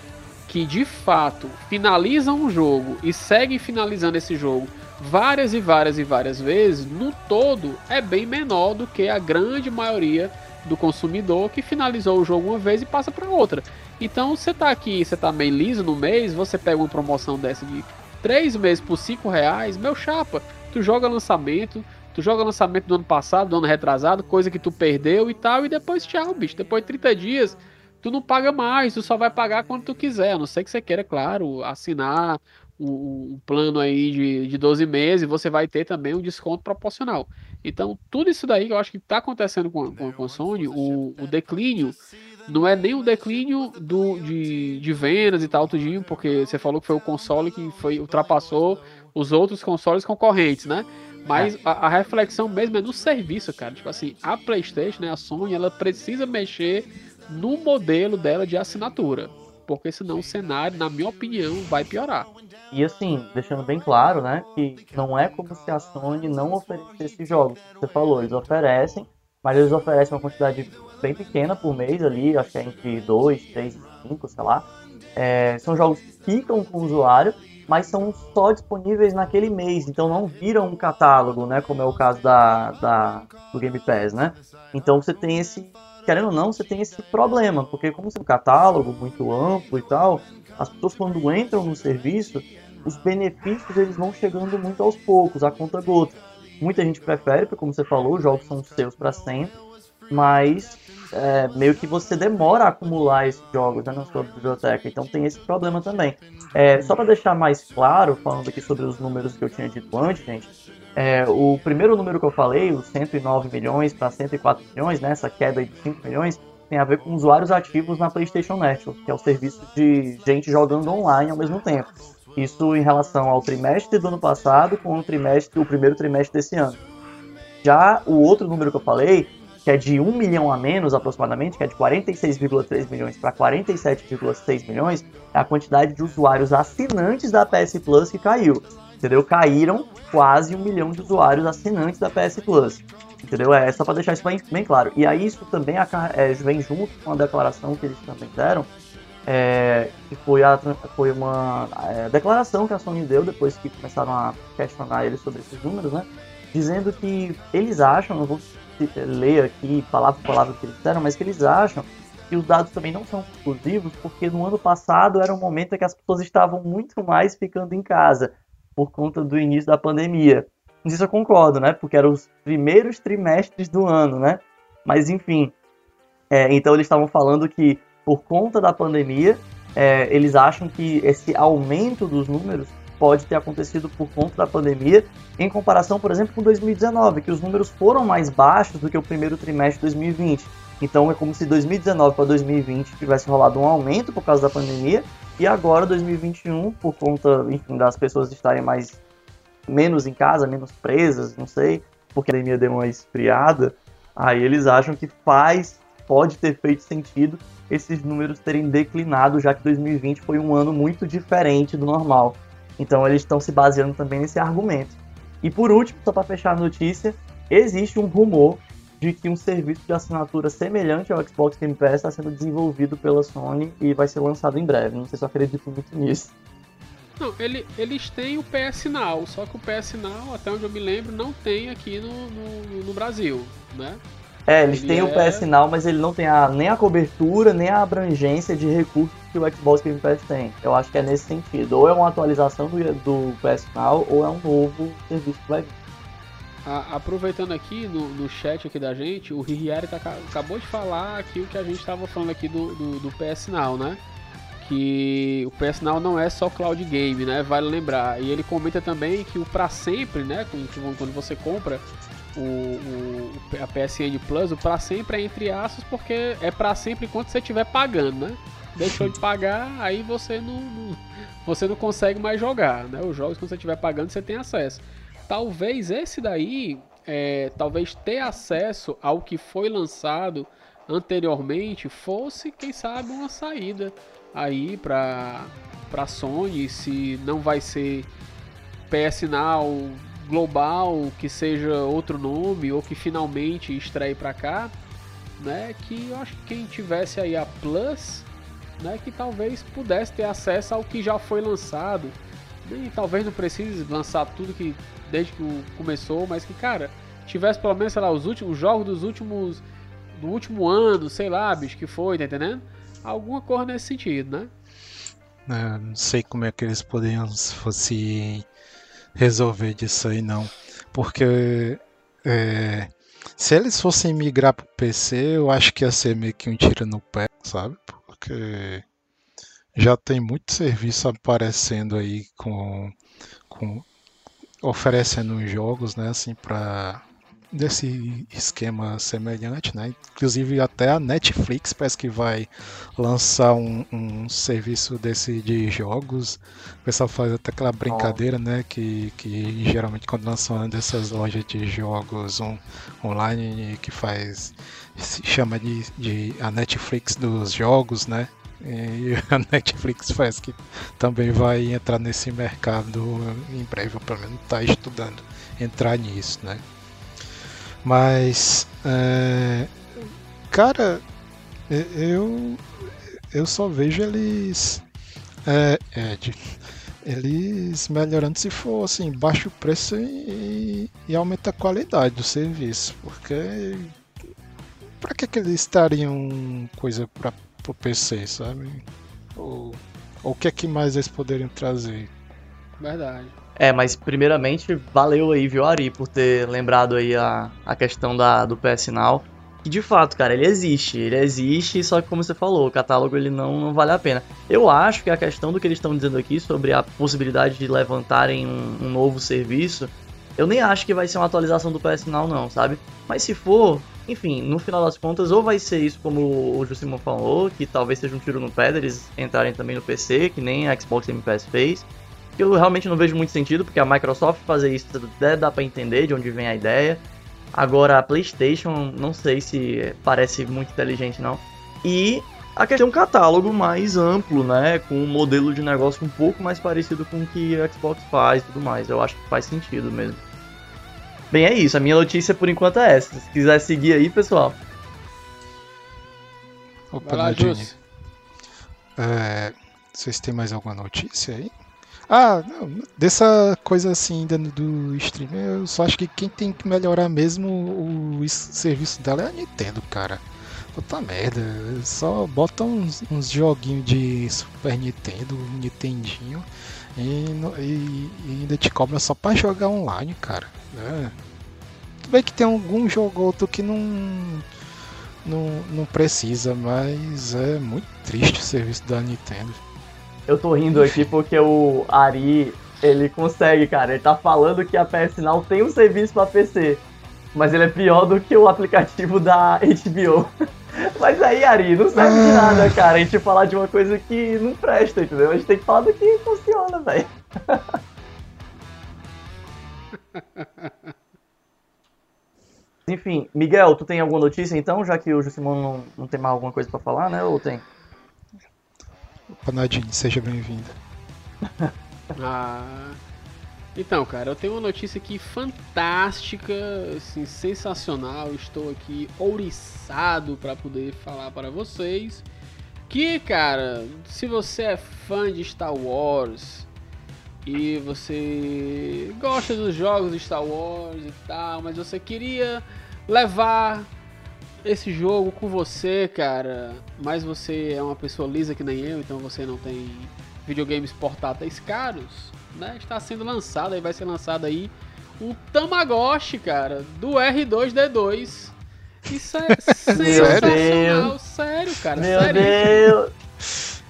que de fato finalizam o jogo e seguem finalizando esse jogo várias e várias e várias vezes, no todo é bem menor do que a grande maioria do consumidor que finalizou o jogo uma vez e passa para outra. Então você tá aqui, você tá meio liso no mês, você pega uma promoção dessa de 3 meses por 5 reais, meu chapa, tu joga lançamento, Tu joga lançamento do ano passado, do ano retrasado, coisa que tu perdeu e tal, e depois tchau, bicho. Depois de 30 dias, tu não paga mais, tu só vai pagar quando tu quiser. A não ser que você queira, claro, assinar um, um plano aí de, de 12 meses, você vai ter também um desconto proporcional. Então, tudo isso daí que eu acho que está acontecendo com, com, com a Sony, o, o declínio não é nem o declínio do, de, de vendas e tal, tudinho, porque você falou que foi o console que foi ultrapassou os outros consoles concorrentes, né? Mas é. a, a, reflexão mesmo é no serviço, cara. Tipo assim, a PlayStation, né, a Sony, ela precisa mexer no modelo dela de assinatura. Porque senão o cenário, na minha opinião, vai piorar. E assim, deixando bem claro, né, que não é como se a Sony não oferecesse jogos. Você falou, eles oferecem, mas eles oferecem uma quantidade bem pequena por mês ali, acho que é entre 2, 3 e 5, sei lá. É, são jogos que ficam com o usuário mas são só disponíveis naquele mês, então não viram um catálogo, né? Como é o caso da, da do Game Pass, né? Então você tem esse, querendo ou não, você tem esse problema, porque como é um catálogo muito amplo e tal, as pessoas quando entram no serviço, os benefícios eles vão chegando muito aos poucos, a conta gota. Muita gente prefere, porque como você falou, os jogos são seus para sempre, mas é, meio que você demora a acumular esses jogos né, na sua biblioteca. Então tem esse problema também. É, só para deixar mais claro, falando aqui sobre os números que eu tinha dito antes, gente, é, o primeiro número que eu falei, os 109 milhões para 104 milhões, né, essa queda de 5 milhões, tem a ver com usuários ativos na PlayStation Network, que é o serviço de gente jogando online ao mesmo tempo. Isso em relação ao trimestre do ano passado com o trimestre, o primeiro trimestre desse ano. Já o outro número que eu falei que é de 1 milhão a menos aproximadamente, que é de 46,3 milhões para 47,6 milhões, é a quantidade de usuários assinantes da PS Plus que caiu. Entendeu? Caíram quase um milhão de usuários assinantes da PS Plus. Entendeu? É só para deixar isso bem, bem, claro. E aí isso também é, vem junto com a declaração que eles também deram, é, que foi, a, foi uma é, declaração que a Sony deu depois que começaram a questionar eles sobre esses números, né? Dizendo que eles acham, não vou ler aqui palavra por palavra o que eles disseram, mas que eles acham que os dados também não são exclusivos, porque no ano passado era um momento em que as pessoas estavam muito mais ficando em casa, por conta do início da pandemia. Isso eu concordo, né? Porque eram os primeiros trimestres do ano, né? Mas enfim, é, então eles estavam falando que por conta da pandemia, é, eles acham que esse aumento dos números pode ter acontecido por conta da pandemia, em comparação, por exemplo, com 2019, que os números foram mais baixos do que o primeiro trimestre de 2020. Então é como se 2019 para 2020 tivesse rolado um aumento por causa da pandemia, e agora 2021, por conta, enfim, das pessoas estarem mais menos em casa, menos presas, não sei, porque a pandemia deu uma esfriada, aí eles acham que faz, pode ter feito sentido esses números terem declinado, já que 2020 foi um ano muito diferente do normal. Então eles estão se baseando também nesse argumento. E por último, só para fechar a notícia, existe um rumor de que um serviço de assinatura semelhante ao Xbox Game Pass está sendo desenvolvido pela Sony e vai ser lançado em breve. Não sei se eu acredito muito nisso. Não, ele, eles têm o PS Now, só que o PS Now, até onde eu me lembro, não tem aqui no, no, no Brasil, né? É, eles ele têm é... o PS Now, mas ele não tem a, nem a cobertura, nem a abrangência de recursos que o Xbox Game Pass tem. Eu acho que é nesse sentido. Ou é uma atualização do, do PS Now, ou é um novo serviço que vai vir. A, aproveitando aqui no, no chat aqui da gente, o Rihieri tá, acabou de falar aqui o que a gente estava falando aqui do, do, do PS Now, né? que o PS Now não é só cloud game, né? Vale lembrar. E ele comenta também que o para sempre, né? Quando você compra o, o, a PSN Plus, o para sempre é entre aspas porque é para sempre enquanto você estiver pagando, né? Deixou de pagar, aí você não, não, você não consegue mais jogar, né? Os jogos quando você estiver pagando você tem acesso. Talvez esse daí, é, talvez ter acesso ao que foi lançado anteriormente fosse, quem sabe, uma saída aí para para Sony, se não vai ser PS Now global, que seja outro nome ou que finalmente estreie para cá, né? Que eu acho que quem tivesse aí a Plus, né, que talvez pudesse ter acesso ao que já foi lançado. E talvez não precise lançar tudo que desde que começou, mas que cara, tivesse pelo menos, sei lá, os últimos jogos dos últimos do último ano, sei lá, bicho, que foi, tá entendendo? alguma coisa nesse sentido, né? É, não sei como é que eles poderiam fosse resolver disso aí não, porque é, se eles fossem migrar para o PC, eu acho que ia ser meio que um tiro no pé, sabe? Porque já tem muito serviço aparecendo aí com, com oferecendo jogos, né, assim para desse esquema semelhante, né? Inclusive até a Netflix parece que vai lançar um, um serviço desse de jogos. O pessoal faz até aquela brincadeira, oh. né? Que, que geralmente quando lançam dessas lojas de jogos on, online que faz se chama de, de a Netflix dos jogos, né? E a Netflix faz que também vai entrar nesse mercado em breve, ou pelo menos está estudando entrar nisso, né? Mas, é, cara, eu, eu só vejo eles. É, Ed, eles melhorando se for assim, baixa o preço e, e aumenta a qualidade do serviço. Porque. Pra que, que eles estariam coisa para o PC, sabe? Ou, ou o que é que mais eles poderiam trazer? Verdade. É, mas primeiramente, valeu aí, viu, Ari, por ter lembrado aí a, a questão da, do PS Now. Que de fato, cara, ele existe, ele existe, só que como você falou, o catálogo ele não, não vale a pena. Eu acho que a questão do que eles estão dizendo aqui sobre a possibilidade de levantarem um, um novo serviço, eu nem acho que vai ser uma atualização do PS Now, não, sabe? Mas se for, enfim, no final das contas, ou vai ser isso como o Jusimo falou, que talvez seja um tiro no pé deles entrarem também no PC, que nem a Xbox Game Pass fez, que eu realmente não vejo muito sentido, porque a Microsoft fazer isso até dá para entender de onde vem a ideia. Agora a PlayStation, não sei se parece muito inteligente não. E a questão é um catálogo mais amplo, né? Com um modelo de negócio um pouco mais parecido com o que a Xbox faz e tudo mais. Eu acho que faz sentido mesmo. Bem, é isso. A minha notícia por enquanto é essa. Se quiser seguir aí, pessoal. Opa, Vai lá. É, vocês têm mais alguma notícia aí? Ah, não, dessa coisa assim ainda do stream, eu só acho que quem tem que melhorar mesmo o, o serviço dela é a Nintendo, cara. Puta merda, só bota uns, uns joguinhos de Super Nintendo, Nintendinho, e, e- e ainda te cobra só pra jogar online, cara. É. Tudo bem que tem algum jogo ou outro que não, não, não precisa, mas é muito triste o serviço da Nintendo. Eu tô rindo aqui porque o Ari, ele consegue, cara. Ele tá falando que a PS Now tem um serviço pra PC. Mas ele é pior do que o aplicativo da HBO. Mas aí, Ari, não serve de nada, cara. A gente falar de uma coisa que não presta, entendeu? A gente tem que falar do que funciona, velho. Enfim, Miguel, tu tem alguma notícia então, já que o Jusimon não, não tem mais alguma coisa pra falar, né? Ou tem? Opa, Nadine, seja bem-vinda. Ah, então, cara, eu tenho uma notícia aqui fantástica, assim, sensacional. Estou aqui ouriçado para poder falar para vocês. Que, cara, se você é fã de Star Wars e você gosta dos jogos de Star Wars e tal, mas você queria levar esse jogo com você, cara, mas você é uma pessoa lisa que nem eu, então você não tem videogames portáteis caros, né? Está sendo lançado, aí vai ser lançado aí um Tamagotchi, cara, do R2D2. Isso é sensacional, sério, cara, Meu seríssimo, Deus!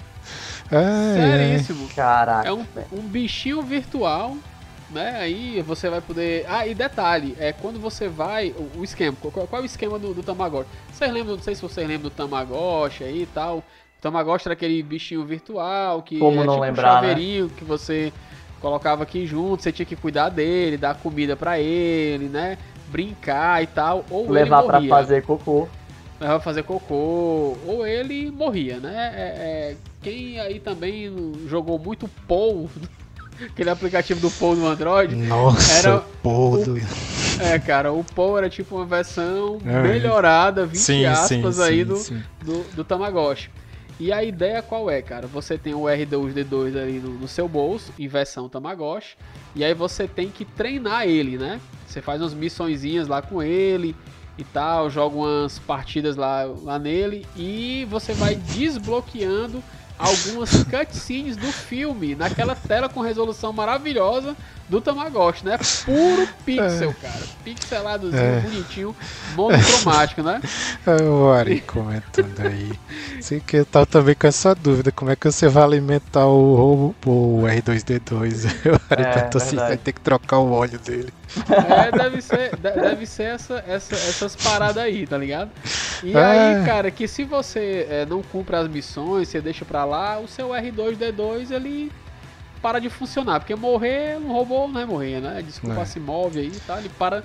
Seríssimo. Caraca. É um, um bichinho virtual, né? Aí você vai poder. Ah, e detalhe, é quando você vai. O, o esquema, qual, qual é o esquema do, do Tamagotchi? Vocês lembram, não sei se vocês lembram do Tamagotchi aí e tal. O Tamagotchi era aquele bichinho virtual que Como é não tipo lembrar, um né? chaveirinho que você colocava aqui junto, você tinha que cuidar dele, dar comida pra ele, né? Brincar e tal. Ou Levar morria fazer cocô. vai fazer cocô, ou ele morria, né? É, é, quem aí também jogou muito Pou, aquele aplicativo do Pou no Android, Nossa, Era o podo. é, cara, o Pou era tipo uma versão É. melhorada, 20 Sim, aspas sim, aí sim, do, do, do Tamagotchi. E a ideia qual é, cara? Você tem o R2D2 ali no, no seu bolso, em versão Tamagotchi, e aí você tem que treinar ele, né? Você faz umas missõezinhas lá com ele e tal, joga umas partidas lá, lá nele, e você vai desbloqueando algumas cutscenes do filme naquela tela com resolução maravilhosa do Tamagotchi, né? Puro pixel, cara. Pixeladozinho, É. bonitinho, monocromático, né? É o Ari comentando aí. Sei que eu tava também com essa dúvida, como é que você vai alimentar o, o R2D2? O Ari É, perguntou assim, vai ter que trocar o óleo dele. É, deve ser, de- deve ser essa, essa- essas paradas aí, tá ligado? E É. aí, cara, que se você é, não cumpre as missões, você deixa pra lá, o seu R2D2 ele para de funcionar. Porque morrer, um robô não vai morrer, né? Desculpa É. se move aí, tá? Ele para,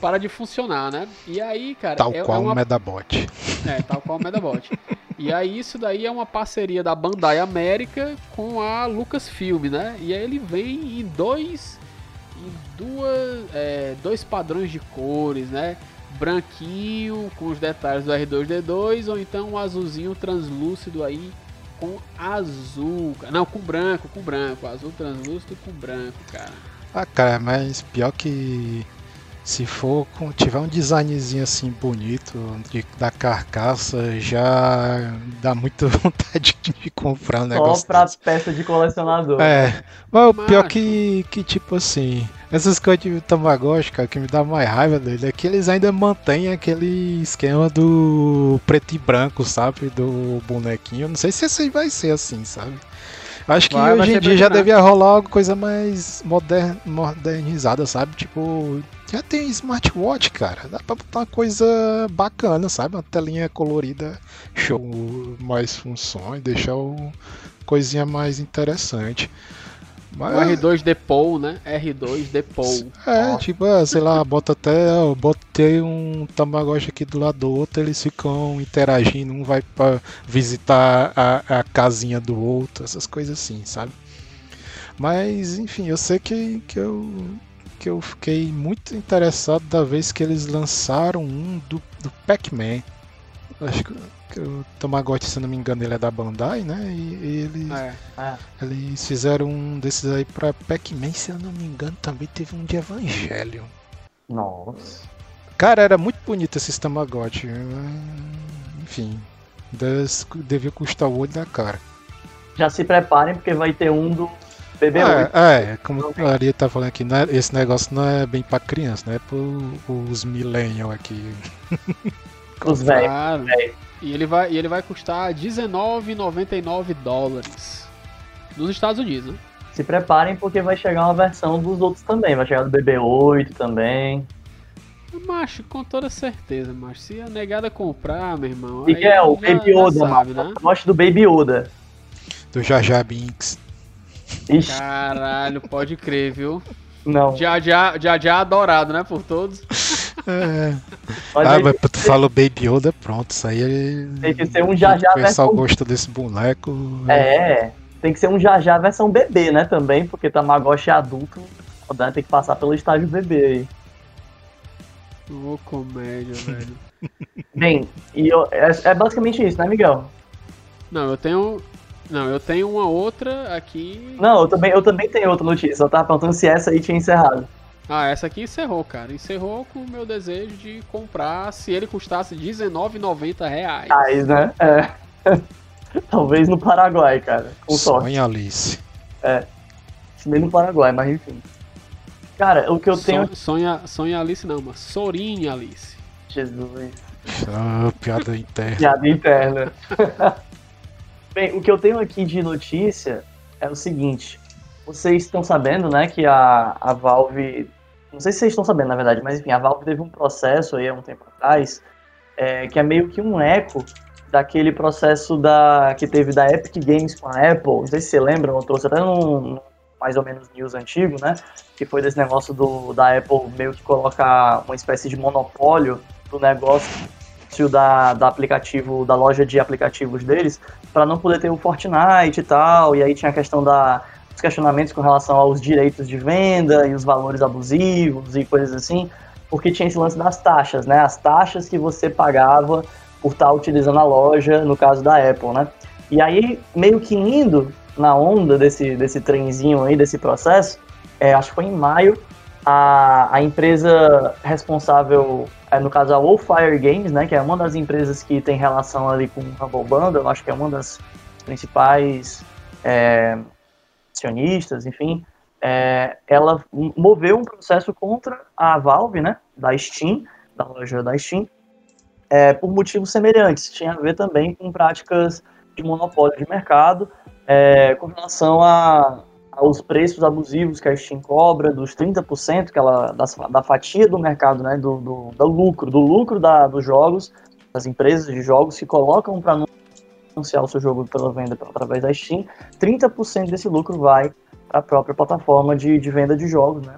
para de funcionar, né? E aí, cara, Tal é, qual é uma o Medabot. é, tal qual o Medabot. E aí isso daí é uma parceria da Bandai América com a Lucasfilm, né? E aí ele vem em dois em duas é, dois padrões de cores, né? Branquinho com os detalhes do R2D2 ou então um azulzinho translúcido aí com azul, não, com branco, com branco, azul translúcido com branco, cara. Ah, cara, mas pior que se for tiver um designzinho assim bonito de- da carcaça, já dá muita vontade de comprar um Só negócio. pra desse. peça de colecionador. É, mas o pior que, que tipo assim, essas coisas de Tamagotchi, cara, que me dá mais raiva dele é que eles ainda mantêm aquele esquema do preto e branco, sabe? Do bonequinho. Não sei se esse vai ser assim, sabe? Acho que Vai, hoje em dia já branco. devia rolar alguma coisa mais moder- modernizada, sabe? Tipo, já tem smartwatch, cara. Dá pra botar uma coisa bacana, sabe? Uma telinha colorida, show, mais funções, deixar o coisinha mais interessante. O Mas, R2 Depot, né? R2 Depot. é, tipo, ah, sei lá, bota até. ó, botei um Tamagotchi aqui do lado do outro, eles ficam interagindo, um vai pra visitar a, a casinha do outro, essas coisas assim, sabe? Mas, enfim, eu sei que, que eu. Que eu fiquei muito interessado da vez que eles lançaram um do, do Pac-Man. Acho que, que o Tamagotchi, se não me engano, ele é da Bandai, né? E, e eles, É. É. eles fizeram um desses aí pra Pac-Man, se eu não me engano, também teve um de Evangelho. Nossa. Cara, era muito bonito esse Tamagotchi. hum, Enfim, des- devia custar o olho da cara. Já se preparem, porque vai ter um do BB8. É, é, como a Maria tá falando aqui, né, esse negócio não é bem pra criança, né? É pros millennials aqui. Os velhos. E ele vai, e ele vai custar 19,99 dólares. Nos Estados Unidos, né? Se preparem, porque vai chegar uma versão dos outros também. Vai chegar do BB8 também. Macho, com toda certeza, macho. Se a negada comprar, meu irmão. Miguel, aí já- Baby já Yoda, sabe, mano. né? Eu gosto do Baby Yoda. Do Jar Jar Binks. Ixi, Caralho, pode crer, viu? não. Já já, já já adorado, né, por todos. É. Mas Ah, mas tu falou Baby Yoda, pronto, isso aí é. tem que ser um já já O pessoal versão. gosta desse boneco. É, tem que ser um já já versão bebê, né? Também, porque Tamagotchi é adulto. né, Tem que passar pelo estágio bebê aí. Ô, comédia, velho. Bem, e eu- é, é basicamente isso, né, Miguel? Não, eu tenho. Não, eu tenho uma outra aqui. Não, eu também, eu também tenho outra notícia. Eu tava perguntando se essa aí tinha encerrado. Ah, essa aqui encerrou, cara. Encerrou com o meu desejo de comprar se ele custasse 19,90 reais. Mas, né? É. Talvez no Paraguai, cara. Com sorte. Sonha Alice. Nem no Paraguai, mas enfim. Cara, o que eu tenho. Son- Sonha, sonha Alice não, mas Sorinha Alice. Jesus. Ah, piada interna. Piada interna. Bem, o que eu tenho aqui de notícia é o seguinte. Vocês estão sabendo, né, que a, a Valve. Não sei se vocês estão sabendo, na verdade, mas enfim, a Valve teve um processo aí há um tempo atrás é, que é meio que um eco daquele processo da, que teve da Epic Games com a Apple. Não sei se você lembra, eu trouxe até num mais ou menos news antigo, né? Que foi desse negócio do, da Apple meio que colocar uma espécie de monopólio do negócio da, da aplicativo, da loja de aplicativos deles, para não poder ter o Fortnite e tal. E aí tinha a questão da, dos questionamentos com relação aos direitos de venda e os valores abusivos e coisas assim, porque tinha esse lance das taxas, né? As taxas que você pagava por estar utilizando a loja, no caso da Apple, né? E aí, meio que indo na onda desse, desse trenzinho aí, desse processo, é, acho que foi em maio, a, a empresa responsável, é, no caso a Wolfire Games, né, que é uma das empresas que tem relação ali com Humble Bundle, acho que é uma das principais é, acionistas, enfim, é, ela moveu um processo contra a Valve, né, da Steam, da loja da Steam, é, por motivos semelhantes. Tinha a ver também com práticas de monopólio de mercado, é, com relação a, aos preços abusivos que a Steam cobra, dos 30% que ela, da, da fatia do mercado, né, do, do, do lucro, do lucro da, dos jogos, das empresas de jogos que colocam para anunciar o seu jogo pela venda através da Steam, 30% desse lucro vai para a própria plataforma de, de venda de jogos, né.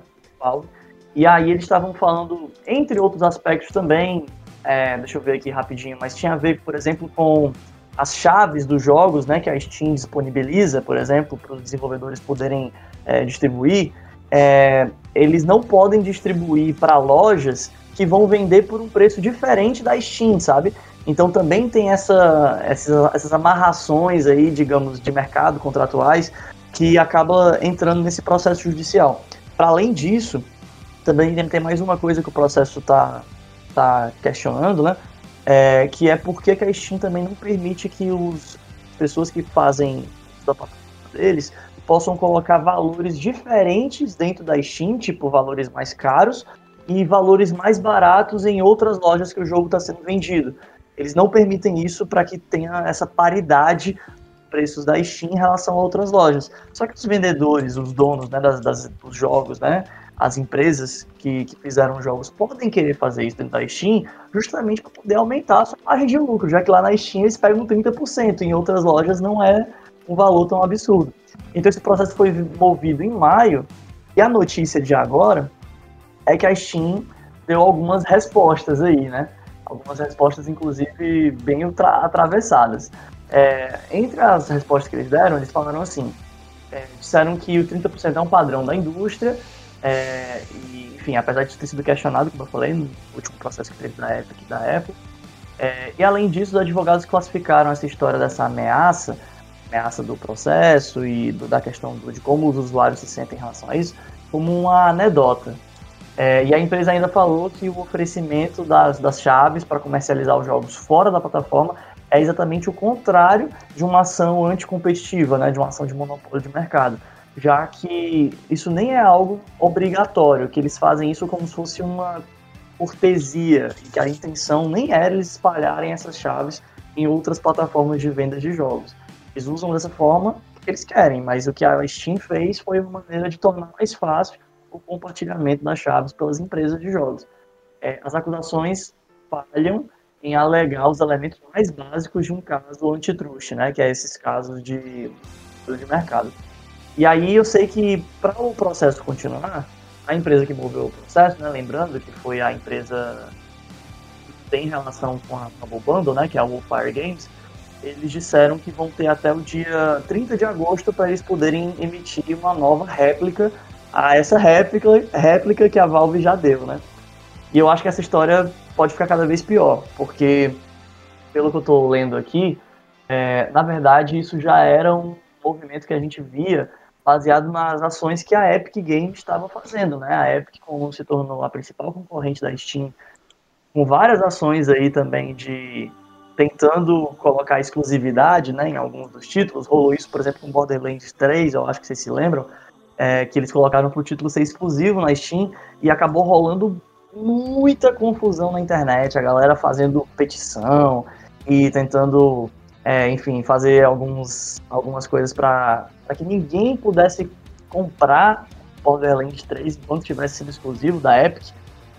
E aí eles estavam falando, entre outros aspectos também, é, deixa eu ver aqui rapidinho, mas tinha a ver, por exemplo, com as chaves dos jogos, né, que a Steam disponibiliza, por exemplo, para os desenvolvedores poderem é, distribuir, é, eles não podem distribuir para lojas que vão vender por um preço diferente da Steam, sabe? Então também tem essa, essas, essas amarrações aí, digamos, de mercado contratuais que acaba entrando nesse processo judicial. Para além disso, também tem mais uma coisa que o processo está tá questionando, né? É, que é porque que a Steam também não permite que os pessoas que fazem da plataforma deles possam colocar valores diferentes dentro da Steam, tipo valores mais caros e valores mais baratos em outras lojas que o jogo está sendo vendido. Eles não permitem isso para que tenha essa paridade preços da Steam em relação a outras lojas. Só que os vendedores, os donos né, das, das, dos jogos, né, as empresas que, que fizeram jogos podem querer fazer isso dentro da Steam justamente para poder aumentar a sua margem de lucro, já que lá na Steam eles pegam 30%, em outras lojas não é um valor tão absurdo. Então esse processo foi movido em maio, e a notícia de agora é que a Steam deu algumas respostas aí, né? Algumas respostas, inclusive, bem atravessadas. É, entre as respostas que eles deram, eles falaram assim: é, disseram que o 30% é um padrão da indústria, é, e, enfim, apesar de ter sido questionado, como eu falei, no último processo que teve da Epic da Apple. É, e além disso, os advogados classificaram essa história dessa ameaça, ameaça do processo e do, da questão do, de como os usuários se sentem em relação a isso, como uma anedota. É, e a empresa ainda falou que o oferecimento das, das chaves para comercializar os jogos fora da plataforma é exatamente o contrário de uma ação anticompetitiva, né, de uma ação de monopólio de mercado, já que isso nem é algo obrigatório, que eles fazem isso como se fosse uma cortesia, que a intenção nem era eles espalharem essas chaves em outras plataformas de venda de jogos. Eles usam dessa forma que eles querem, mas o que a Steam fez foi uma maneira de tornar mais fácil o compartilhamento das chaves pelas empresas de jogos. É, as acusações falham em alegar os elementos mais básicos de um caso antitruste, né, que é esses casos de, de mercado. E aí eu sei que para o processo continuar, a empresa que moveu o processo, né, lembrando que foi a empresa que tem relação com a Humble Bundle, né, que é a Wolfire Games, eles disseram que vão ter até o dia 30 de agosto para eles poderem emitir uma nova réplica a essa réplica, réplica que a Valve já deu, né? E eu acho que essa história pode ficar cada vez pior, porque, pelo que eu estou lendo aqui, é, na verdade isso já era um movimento que a gente via baseado nas ações que a Epic Games estava fazendo, né? A Epic, como se tornou a principal concorrente da Steam, com várias ações aí também de tentando colocar exclusividade, né, em alguns dos títulos. Rolou isso, por exemplo, com Borderlands 3, eu acho que vocês se lembram, é, que eles colocaram para o título ser exclusivo na Steam e acabou rolando muita confusão na internet, a galera fazendo petição e tentando, é, enfim, fazer alguns, algumas coisas para que ninguém pudesse comprar Borderlands 3 enquanto tivesse sido exclusivo da Epic,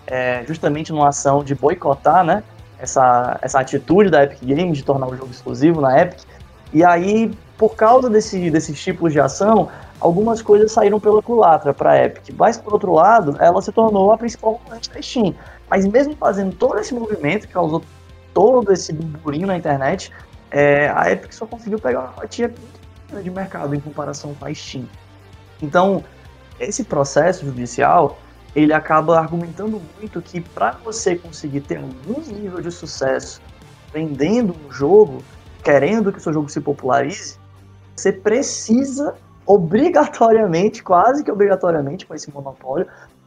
é, justamente numa ação de boicotar, né, essa, essa atitude da Epic Games de tornar o jogo exclusivo na Epic. E aí, por causa desse, desses tipos de ação, algumas coisas saíram pela culatra para a Epic, mas por outro lado, ela se tornou a principal concorrente da Steam. Mas mesmo fazendo todo esse movimento, que causou todo esse burburinho na internet, é, a Epic só conseguiu pegar uma fatia de mercado em comparação com a Steam. Então, esse processo judicial, ele acaba argumentando muito que para você conseguir ter algum nível de sucesso vendendo um jogo, querendo que seu jogo se popularize, você precisa obrigatoriamente, quase que obrigatoriamente, com esse monopólio,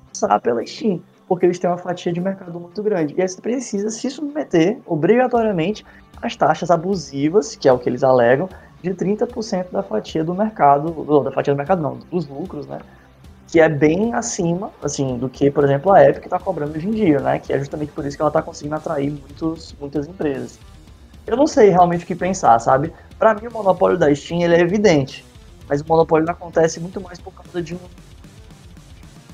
passar pela Steam, porque eles têm uma fatia de mercado muito grande. E aí você precisa se submeter, obrigatoriamente, às taxas abusivas, que é o que eles alegam, de 30% da fatia do mercado, da fatia do mercado não, dos lucros, né? Que é bem acima, assim, do que, por exemplo, a Epic está cobrando hoje em dia, né? Que é justamente por isso que ela está conseguindo atrair muitos, muitas empresas. Eu não sei realmente o que pensar, sabe? Para mim, o monopólio da Steam ele é evidente. Mas o monopólio acontece muito mais por causa de um,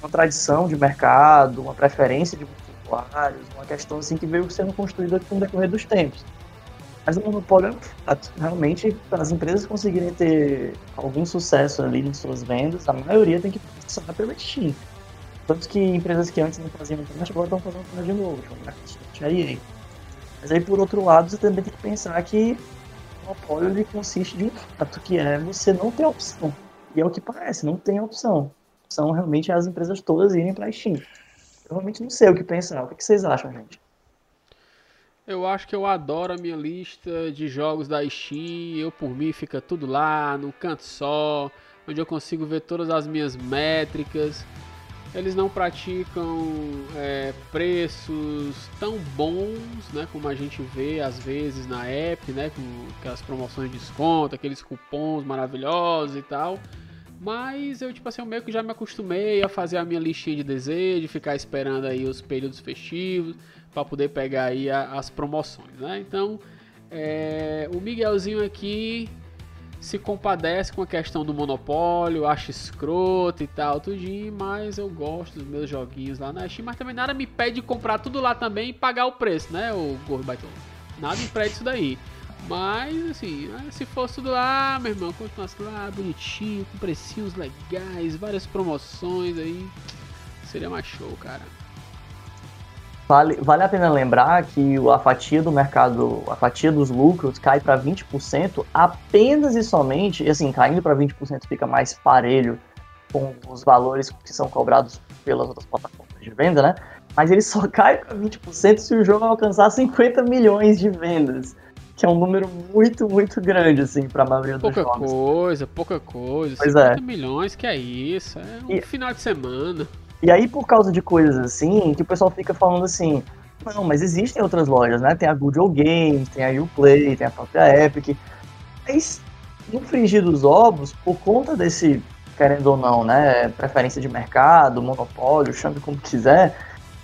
uma tradição de mercado, uma preferência de usuários, uma questão assim que veio sendo construída com o decorrer dos tempos. Mas o monopólio, realmente, para as empresas conseguirem ter algum sucesso ali em suas vendas, a maioria tem que passar pela Steam. Tanto que empresas que antes não faziam internet agora estão fazendo internet de novo, como a EA. Mas aí, por outro lado, você também tem que pensar que monopólio ele consiste de um fato, que é você não ter opção. E é o que parece, não tem opção. São realmente as empresas todas irem para a Steam. Eu realmente não sei o que pensar. O que vocês acham, gente? Eu acho que eu adoro a minha lista de jogos da Steam. Eu, por mim, fica tudo lá, num canto só, onde eu consigo ver todas as minhas métricas. Eles não praticam é, preços tão bons, né, como a gente vê às vezes na app, né, com aquelas promoções de desconto, aqueles cupons maravilhosos e tal. Mas eu, tipo assim, eu meio que já me acostumei a fazer a minha listinha de desejo, ficar esperando aí os períodos festivos para poder pegar aí a, as promoções, né? Então, é, o Miguelzinho aqui se compadece com a questão do monopólio, acha escroto e tal, tudinho, mas eu gosto dos meus joguinhos lá na Steam, mas também nada me pede comprar tudo lá também e pagar o preço, né, o Gordo Baitola? Nada impede isso daí. Mas, assim, né, se fosse tudo lá, meu irmão, continuasse lá, bonitinho, com precinhos legais, várias promoções aí, seria mais show, cara. Vale, vale a pena lembrar que a fatia do mercado, a fatia dos lucros cai para 20% apenas e somente, e assim, caindo para 20% fica mais parelho com os valores que são cobrados pelas outras plataformas de venda, né? Mas ele só cai para 20% se o jogo alcançar 50 milhões de vendas que é um número muito, muito grande, assim, pra maioria dos pouca jogos. Pouca coisa, pouca coisa. Pois 50 é. milhões, que é isso? É um E- final de semana. E aí, por causa de coisas assim, que o pessoal fica falando assim, não, mas existem outras lojas, né? Tem a Good Old Games, tem a Uplay, tem a própria Epic. Mas, no frigir dos ovos, por conta desse, querendo ou não, né, preferência de mercado, monopólio, chame como quiser,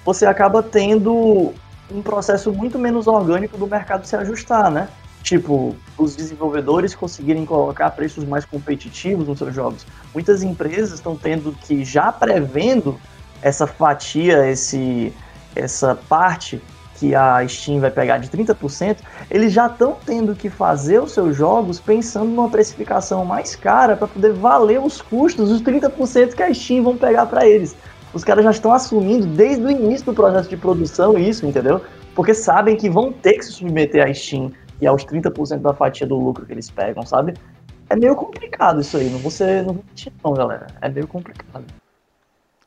você acaba tendo um processo muito menos orgânico do mercado se ajustar, né? Tipo, os desenvolvedores conseguirem colocar preços mais competitivos nos seus jogos. Muitas empresas estão tendo que, já prevendo essa fatia, esse, essa parte que a Steam vai pegar de 30%, eles já estão tendo que fazer os seus jogos pensando numa precificação mais cara para poder valer os custos, os 30% que a Steam vão pegar para eles. Os caras já estão assumindo desde o início do processo de produção isso, entendeu? Porque sabem que vão ter que se submeter à Steam e aos 30% da fatia do lucro que eles pegam, sabe? É meio complicado isso aí, não vou ser, não vou mentir não, galera. É meio complicado.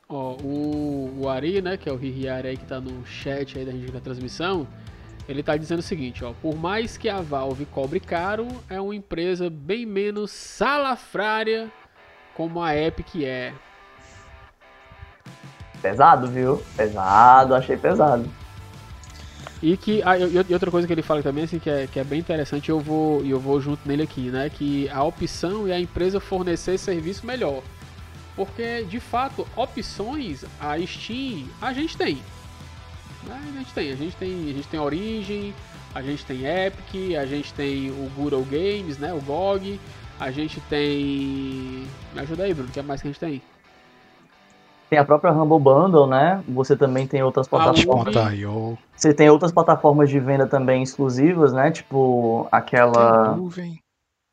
Ó, o, o Ari, né, que é o Rihiari aí que tá no chat aí da gente da transmissão, ele tá dizendo o seguinte, ó, por mais que a Valve cobre caro, é uma empresa bem menos salafrária como a Epic é. Pesado, viu? Pesado, achei pesado. E que ah, e, outra coisa que ele fala também assim que é, que é bem interessante, eu vou eu vou junto nele aqui, né, que a opção é a empresa fornecer serviço melhor. Porque de fato, opções a Steam a gente tem. Né, A gente tem, a gente tem, a gente tem Origin, a gente tem Epic, a gente tem o Google Games, né, o GOG, a gente tem Me ajuda aí, Bruno, o que mais que a gente tem? Tem a própria Humble Bundle, né? Você também tem outras A plataformas. Conta.io, Você tem outras plataformas de venda também exclusivas, né? Tipo aquela. nuvem.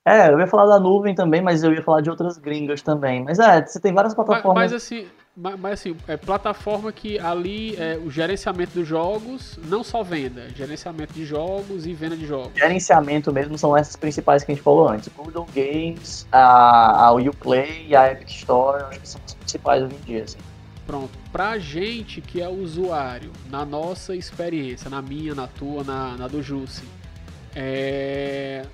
É, eu ia falar da nuvem também, mas eu ia falar de outras gringas também. Mas é, você tem várias Mas, plataformas. mas assim, mas, mas assim, é plataforma que ali é o gerenciamento dos jogos, não só venda, gerenciamento de jogos e venda de jogos. gerenciamento mesmo são essas principais que a gente falou antes. Google Games, a, a Uplay e a Epic Store, eu acho que são as principais hoje em dia. Assim. Pronto. Pra gente que é usuário, na nossa experiência, na minha, na tua, na, na do Jussi, é...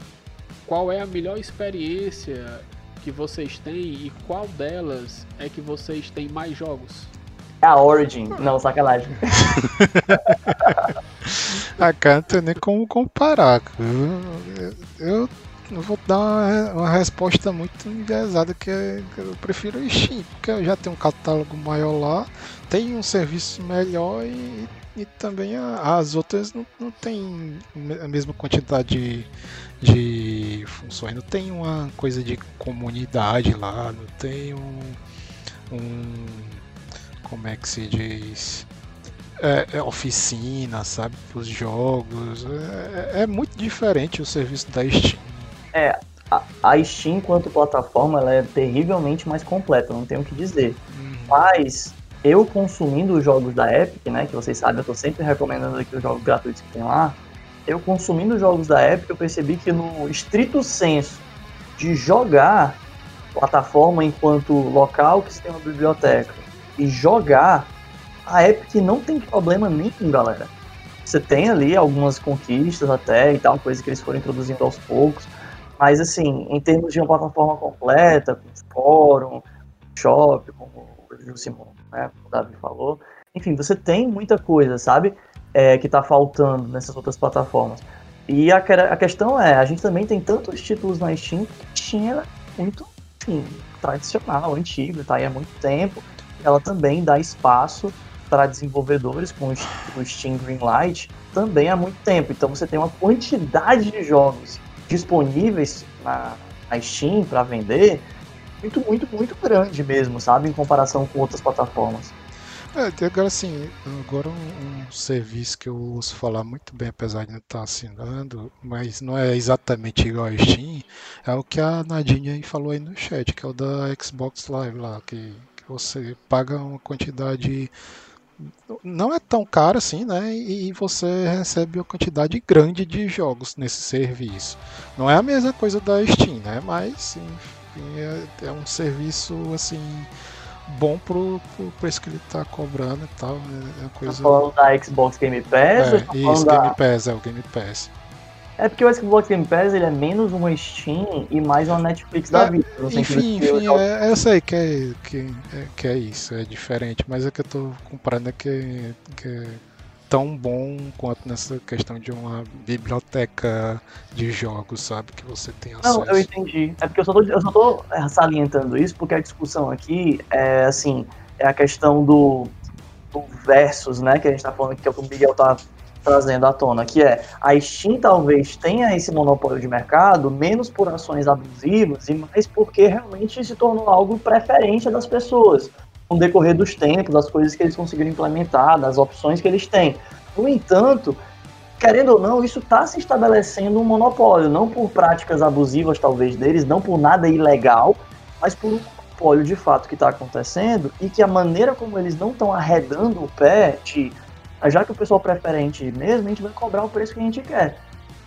qual é a melhor experiência que vocês têm e qual delas é que vocês têm mais jogos? É a Origin. Não, sacanagem. Ah, cara, não tem nem como comparar. Eu, eu, eu vou dar uma, uma resposta muito enviesada que é- eu prefiro o Steam, porque eu já tenho um catálogo maior lá, tem um serviço melhor e, e também a- as outras não, não tem a mesma quantidade de, de funções. Não tem uma coisa de comunidade lá, não tem um, um como é que se diz? é, é oficina, sabe, para os jogos. É, é muito diferente o serviço da Steam. A, a Steam, enquanto plataforma, ela é terrivelmente mais completa, não tenho o que dizer. Uhum. Mas eu consumindo os jogos da Epic, né? Que vocês sabem, eu tô sempre recomendando aqui os jogos gratuitos que tem lá. Eu consumindo os jogos da Epic, eu percebi que no estrito senso de jogar plataforma enquanto local que se tem uma biblioteca e jogar, a Epic não tem problema nenhum, galera. Você tem ali algumas conquistas até e tal, coisa que eles foram introduzindo aos poucos. Mas assim, em termos de uma plataforma completa, com fórum, shop, como o Jusimon, né, o Davi falou. Enfim, você tem muita coisa, sabe? É, que tá faltando nessas outras plataformas. E a, a questão é, a gente também tem tantos títulos na Steam que a Steam ela é muito enfim, tradicional, antigo, tá aí há muito tempo. Ela também dá espaço para desenvolvedores com o Steam Greenlight também há muito tempo. Então você tem uma quantidade de jogos disponíveis na, na Steam para vender muito, muito, muito grande mesmo, sabe? Em comparação com outras plataformas. É, agora assim, agora um, um, serviço que eu ouço falar muito bem, apesar de não estar assinando, mas não é exatamente igual a Steam, é o que a Nadine falou aí no chat, que é o da Xbox Live lá, que, que você paga uma quantidade não é tão caro assim, né? E você recebe uma quantidade grande de jogos nesse serviço. Não é a mesma coisa da Steam, né? Mas enfim, é, é um serviço assim bom pro, pro preço que ele tá cobrando e tal. Né? É tá coisa... Tá falando da Xbox Game Pass? É, tá isso, Game da... Pass, é o Game Pass. É porque o Xbox Game Pass ele é menos uma Steam e mais uma Netflix da é, vida. Enfim, enfim, eu, é, eu sei que é, que, é, que é isso, é diferente, mas é que eu tô comparando é que, que é tão bom quanto nessa questão de uma biblioteca de jogos, sabe? Que você tem acesso. Não, eu entendi. É porque eu só tô, eu só tô salientando isso porque a discussão aqui é assim, é a questão do, do versus, né? Que a gente tá falando que é o que o Miguel tá trazendo à tona, que é a Steam talvez tenha esse monopólio de mercado menos por ações abusivas e mais porque realmente se tornou algo preferente das pessoas no decorrer dos tempos, das coisas que eles conseguiram implementar, das opções que eles têm. No entanto, querendo ou não, isso está se estabelecendo um monopólio, não por práticas abusivas talvez deles, não por nada ilegal, mas por um monopólio de fato que está acontecendo e que a maneira como eles não estão arredando o pé de já que o pessoal prefere a gente mesmo, a gente vai cobrar o preço que a gente quer.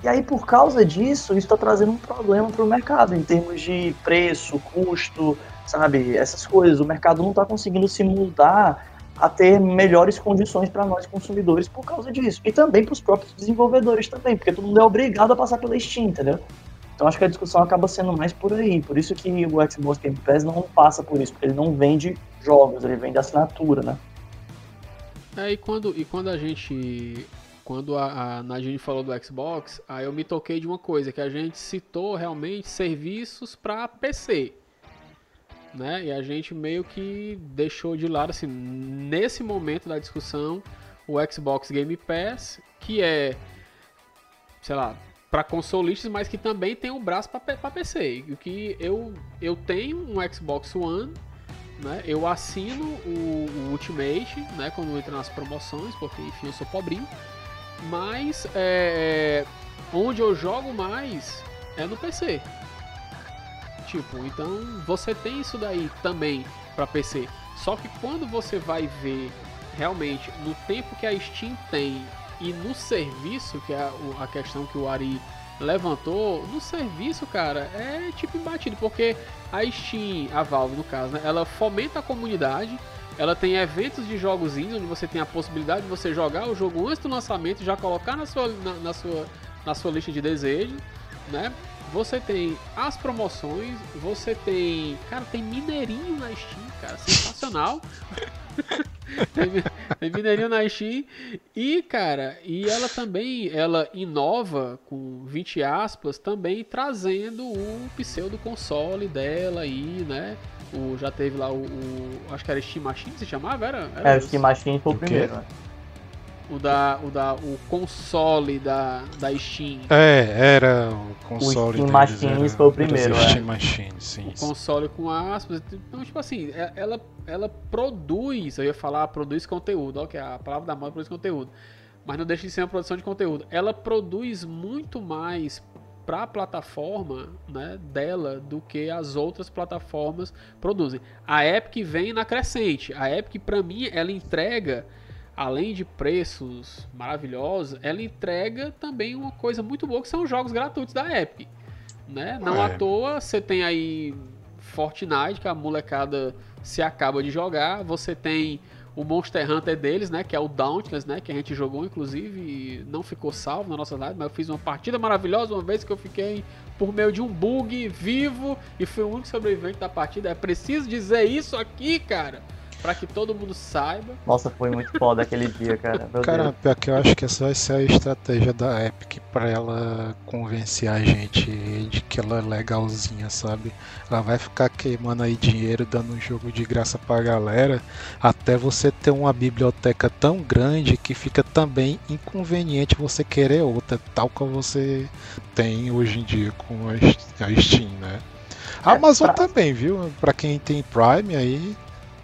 E aí, por causa disso, isso está trazendo um problema para o mercado, em termos de preço, custo, sabe? Essas coisas. O mercado não está conseguindo se mudar a ter melhores condições para nós consumidores por causa disso. E também para os próprios desenvolvedores também, porque todo mundo é obrigado a passar pela Steam, entendeu? Então acho que a discussão acaba sendo mais por aí. Por isso que o Xbox Game Pass não passa por isso, porque ele não vende jogos, ele vende assinatura, né? É, e quando, e quando a gente. Quando a, a Nadine falou do Xbox, aí eu me toquei de uma coisa, que a gente citou realmente serviços para PC. Né? E a gente meio que deixou de lado, assim, nesse momento da discussão, o Xbox Game Pass, que é, sei lá, para consolistas, mas que também tem um braço para PC. O que eu, eu tenho um Xbox One né? Eu assino o, o, Ultimate, né? Quando entra nas promoções, porque enfim eu sou pobrinho. Mas é, onde eu jogo mais é no PC. Tipo, então você tem isso daí também para PC. Só que quando você vai ver realmente no tempo que a Steam tem e no serviço, que é a questão que o Ari levantou, no serviço, cara, é tipo embatido, porque a Steam, a Valve no caso, né, ela fomenta a comunidade, ela tem eventos de jogos indies, onde você tem a possibilidade de você jogar o jogo antes do lançamento já colocar na sua, na, na, sua, na sua lista de desejos, né? Você tem as promoções, você tem. Cara, tem Mineirinho na Steam, cara, sensacional. tem, tem Mineirinho na Steam. E, cara, e ela também, ela inova com 20 aspas, também trazendo o pseudo console dela aí, né? O, já teve lá o, o Acho que era Steam Machine, se chamava? Era, era é, o Steam Machine foi o primeiro, né? O da, o da o console da, da Steam. É, era o console. O Steam Machine foi o primeiro, é. Steam Machine, sim. O console com aspas. Então, tipo assim, é, ela, ela produz, eu ia falar produz conteúdo, ok, a palavra da moda produz conteúdo. Mas não deixa de ser uma produção de conteúdo. Ela produz muito mais para a plataforma né, dela do que as outras plataformas produzem. A Epic vem na crescente. A Epic, para mim, ela entrega além de preços maravilhosos, ela entrega também uma coisa muito boa que são os jogos gratuitos da Epic. Né? Não é. à toa você tem aí Fortnite, que a molecada se acaba de jogar, você tem o Monster Hunter deles, né, que é o Dauntless, né, que a gente jogou inclusive e não ficou salvo na nossa live, mas eu fiz uma partida maravilhosa uma vez que eu fiquei por meio de um bug vivo e fui o único sobrevivente da partida. É preciso dizer isso aqui, cara para que todo mundo saiba. Nossa, foi muito foda aquele dia, cara. Meu cara, Deus. pior que eu acho que essa vai ser a estratégia da Epic para ela convencer a gente de que ela é legalzinha, sabe? Ela vai ficar queimando aí dinheiro, dando um jogo de graça pra galera, até você ter uma biblioteca tão grande que fica também inconveniente você querer outra, tal como você tem hoje em dia com a Steam, né? A é, Amazon pra... também, viu? Para quem tem Prime aí,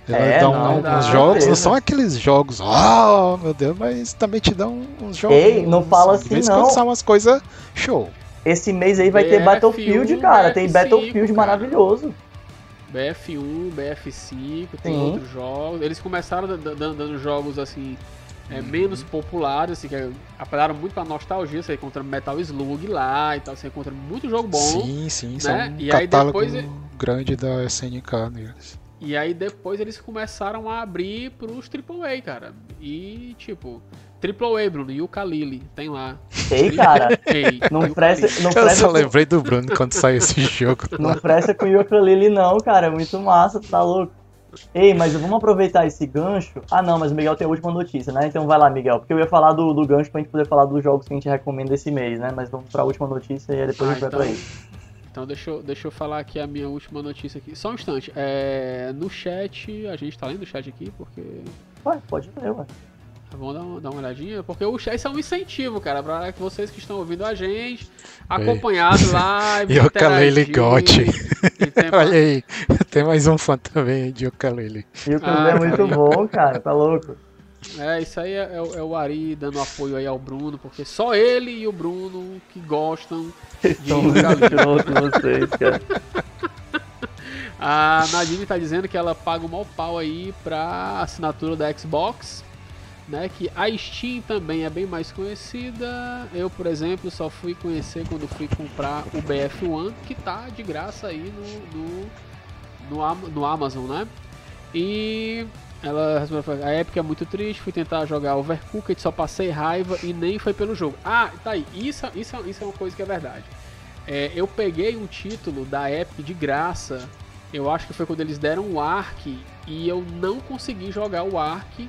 É, um- não, uns dá, jogos, não são aqueles jogos, oh meu Deus, mas também te dão uns jogos. Ei, não fala assim, em não. são umas coisas show. Esse mês aí vai ter BF1, Battlefield, cara. Tem BF5, Battlefield cara. maravilhoso. BF1, BF5, tem Sim. outros jogos. Eles começaram da- da- dando jogos assim. é, menos populares, assim, que é- apelaram muito pra nostalgia, você encontra Metal Slug lá e tal, você encontra muito jogo bom. sim, sim, são né? um E aí depois- grande da SNK neles. E aí depois eles começaram a abrir pros AAA, cara. E tipo, AAA, Bruno, Yuka Lily, tem lá. Ei, cara. Ei, Não presta, não Eu presta, só com, lembrei do Bruno quando saiu esse jogo. não presta com o ukulele não, cara. É muito massa, tu tá louco. Ei, mas vamos aproveitar esse gancho. Ah, não, mas o Miguel tem a última notícia, né? Então vai lá, Miguel. Porque eu ia falar do, do gancho pra gente poder falar dos jogos que a gente recomenda esse mês, né? Mas vamos pra última notícia e aí depois Ah, a gente vai então. pra isso. Então deixa eu, deixa eu falar aqui a minha última notícia aqui. Só um instante. É, no chat, a gente tá lendo o chat aqui, porque. Ué, pode ler, ué. Vamos dar uma, dar uma olhadinha, porque o chat é um incentivo, cara, pra que vocês que estão ouvindo a gente, acompanhado lá, E o Kalele interagir, Gotti. tem- Olha aí, tem mais um fã também aí de ukulele. E o ukulele Ah, é muito bom, cara. Tá louco. É, isso aí é, é o- é o Ari dando apoio aí ao Bruno, porque só ele e o Bruno que gostam de escrotos vocês, cara. A Nadine tá dizendo que ela paga um mau pau aí pra assinatura da Xbox, né? Que a Steam também é bem mais conhecida. Eu, por exemplo, só fui conhecer quando fui comprar o BF1, que tá de graça aí no, no, no, no Amazon, né? E ela respondeu, a época é muito triste, fui tentar jogar Overcooked, só passei raiva e nem foi pelo jogo. Ah, tá aí, isso, isso, isso é uma coisa que é verdade. É, eu peguei um título da Epic de graça, eu acho que foi quando eles deram o Ark e eu não consegui jogar o Ark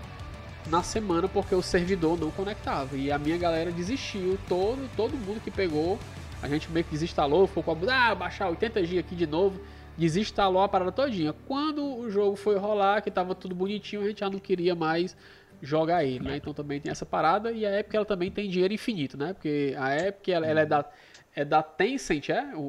na semana porque o servidor não conectava e a minha galera desistiu, todo, todo mundo que pegou, a gente meio que desinstalou, ficou com a ah, baixar 80 GB aqui de novo, desinstalou a parada todinha. Quando o jogo foi rolar, que tava tudo bonitinho, a gente já não queria mais jogar ele, né? Então também tem essa parada e a Epic ela também tem dinheiro infinito, né? Porque a Epic ela, ela é da é da Tencent, é? O, o-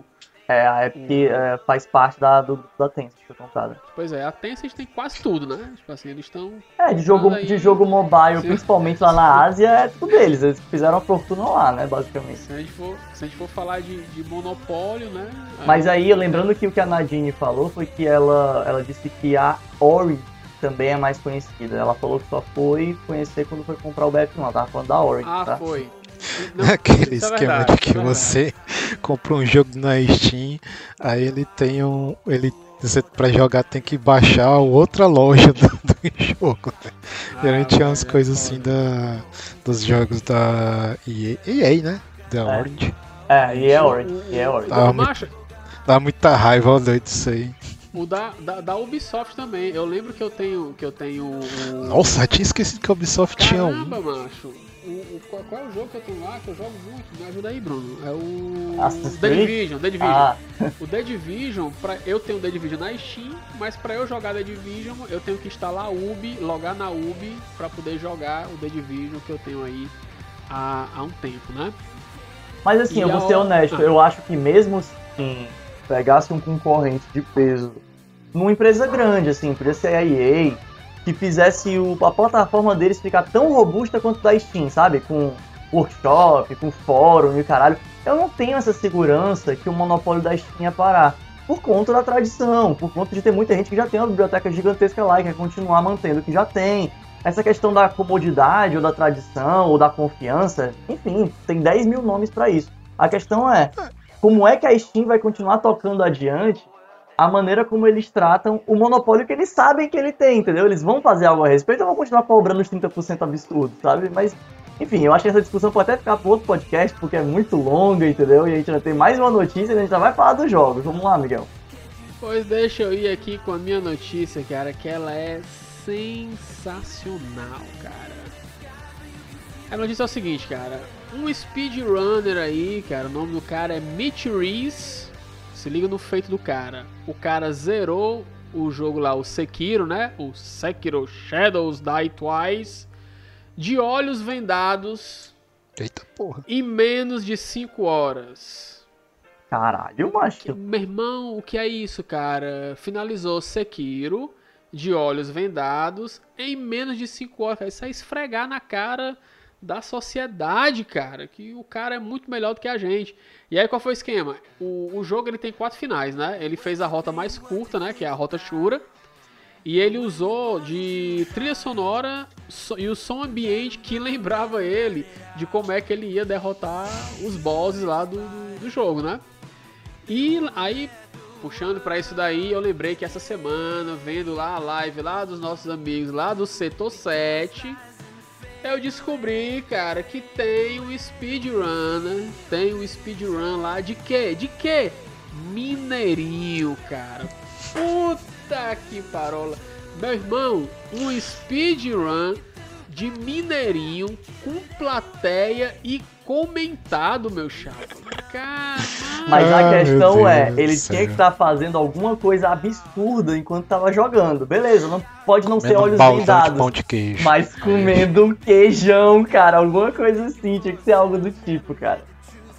o- É, a Epic é, faz parte da, do, da Tencent, que foi comprada. pois é, a Tencent tem quase tudo, né? Tipo assim, eles estão É, de jogo, Aí- de jogo mobile, Sim. principalmente lá na Ásia, é tudo deles. Eles fizeram a fortuna lá, né, basicamente. se a gente for, se a gente for falar de, de monopólio, né? Mas aí, lembrando que o que a Nadine falou foi que ela, ela disse que a Ori também é mais conhecida. Ela falou que só foi conhecer quando foi comprar o BF1. Ela tava falando da Ori, Ah, tá? foi. Não, Aquele é esquema verdade, de que é verdade. você compra um jogo na Steam, aí ele tem um. Ele, você, pra jogar tem que baixar outra loja do, do jogo. Né? Geralmente é umas coisas foda. assim da, dos jogos da EA, EA né? Da É. Orange. É, e é O- Ori, o- e é Ori. Ah, o- macho, Dá muita raiva ao doido isso aí. o da, da, da Ubisoft também. Eu lembro que eu tenho. Que eu tenho o... Nossa, eu tinha esquecido que a Ubisoft tinha um. Caramba, macho. O, o- qual, qual é o jogo que eu tenho lá que eu jogo muito? Me ajuda aí, Bruno. É o. Assassin's The? Division, The Division. Ah, O The Division, pra, eu tenho o The Division na Steam, mas pra eu jogar The Division, eu tenho que instalar a Ubi, logar na Ubi, pra poder jogar o The Division que eu tenho aí há, há um tempo, né? mas assim, E eu vou ser honesto, Ah. eu acho que mesmo se pegasse um concorrente de peso numa empresa grande, assim, podia ser a EA, que fizesse o, a plataforma deles ficar tão robusta quanto da Steam, sabe? Com workshop, com fórum e o caralho. Eu não tenho essa segurança que o monopólio da Steam ia parar. Por conta da tradição, por conta de ter muita gente que já tem uma biblioteca gigantesca lá e quer continuar mantendo o que já tem. Essa questão da comodidade, ou da tradição, ou da confiança, enfim, tem 10 mil nomes pra isso. A questão é, como é que a Steam vai continuar tocando adiante a maneira como eles tratam o monopólio que eles sabem que ele tem, entendeu? Eles vão fazer algo a respeito ou vão continuar cobrando os 30% absurdo, sabe? Mas, enfim, eu acho que essa discussão pode até ficar para outro podcast, porque é muito longa, entendeu? E a gente vai ter mais uma notícia e a gente já vai falar dos jogos. Vamos lá, Miguel. Pois deixa eu ir aqui com a minha notícia, cara, que ela é sensacional, cara. A notícia é o seguinte, cara. Um speedrunner aí, cara, o nome do cara é Mitch Reese. Se liga no feito do cara. O cara zerou o jogo lá, o Sekiro, né? O Sekiro Shadows Die Twice. De olhos vendados Eita porra. em menos de 5 horas. Caralho, Que- macho. Meu irmão, o que é isso, cara? Finalizou Sekiro de olhos vendados em menos de 5 horas. Isso é esfregar na cara da sociedade, cara, que o cara é muito melhor do que a gente. E aí qual foi o esquema? O, o jogo ele tem quatro finais, né? Ele fez a rota mais curta, né, que é a rota Shura, e ele usou de trilha sonora e o som ambiente que lembrava ele de como é que ele ia derrotar os bosses lá do, do, do jogo, né? E aí, puxando para isso daí, eu lembrei que essa semana, vendo lá a live lá dos nossos amigos lá do Setor 7, eu descobri, cara, que tem um speedrun, né? Tem um speedrun lá de quê? De quê? Mineirinho, cara. Puta que parola. Meu irmão, um speedrun de Mineirinho com plateia e comentado, meu chapa. Caramba. Mas a Ah, questão meu é, ele tinha céu. que estar fazendo alguma coisa absurda enquanto tava jogando. Beleza, não pode não ser Comendo um olhos vendados. pão de queijo. Mas comendo um queijão, cara, alguma coisa assim, tinha que ser algo do tipo, cara.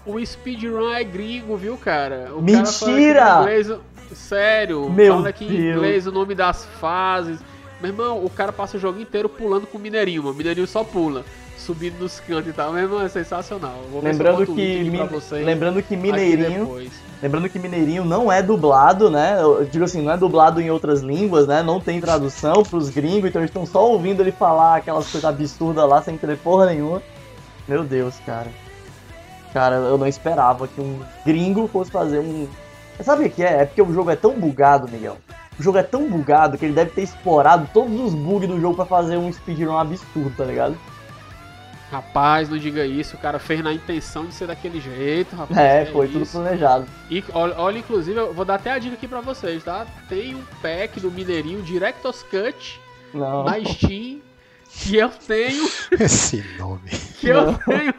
O speedrun é gringo, viu, cara? O Mentira! Cara inglês, sério, Meu fala aqui em inglês o nome das fases. Meu irmão, o cara passa o jogo inteiro pulando com o Mineirinho, mano. O Mineirinho só pula, subindo nos cantos e tal. Meu irmão, é sensacional. Se Lembrando que, link aqui pra Mi- vocês lembrando que Mineirinho, lembrando que Mineirinho não é dublado, né? Eu digo assim, não é dublado em outras línguas, né? Não tem tradução pros gringos, então eles estão só ouvindo ele falar aquelas coisas absurdas lá sem ter porra nenhuma. Meu Deus, cara. Cara, eu não esperava que um gringo fosse fazer um. Sabe o que é? É porque o jogo é tão bugado, Miguel. O jogo é tão bugado que ele deve ter explorado todos os bugs do jogo pra fazer um speedrun absurdo, tá ligado? Rapaz, não diga isso, o cara fez na intenção de ser daquele jeito, rapaz. É, foi tudo isso. planejado. E olha, olha, inclusive, eu vou dar até a dica aqui pra vocês, tá? Tem um pack do Mineirinho Director's Cut Não. na Steam que eu tenho Esse nome. que eu Não. tenho,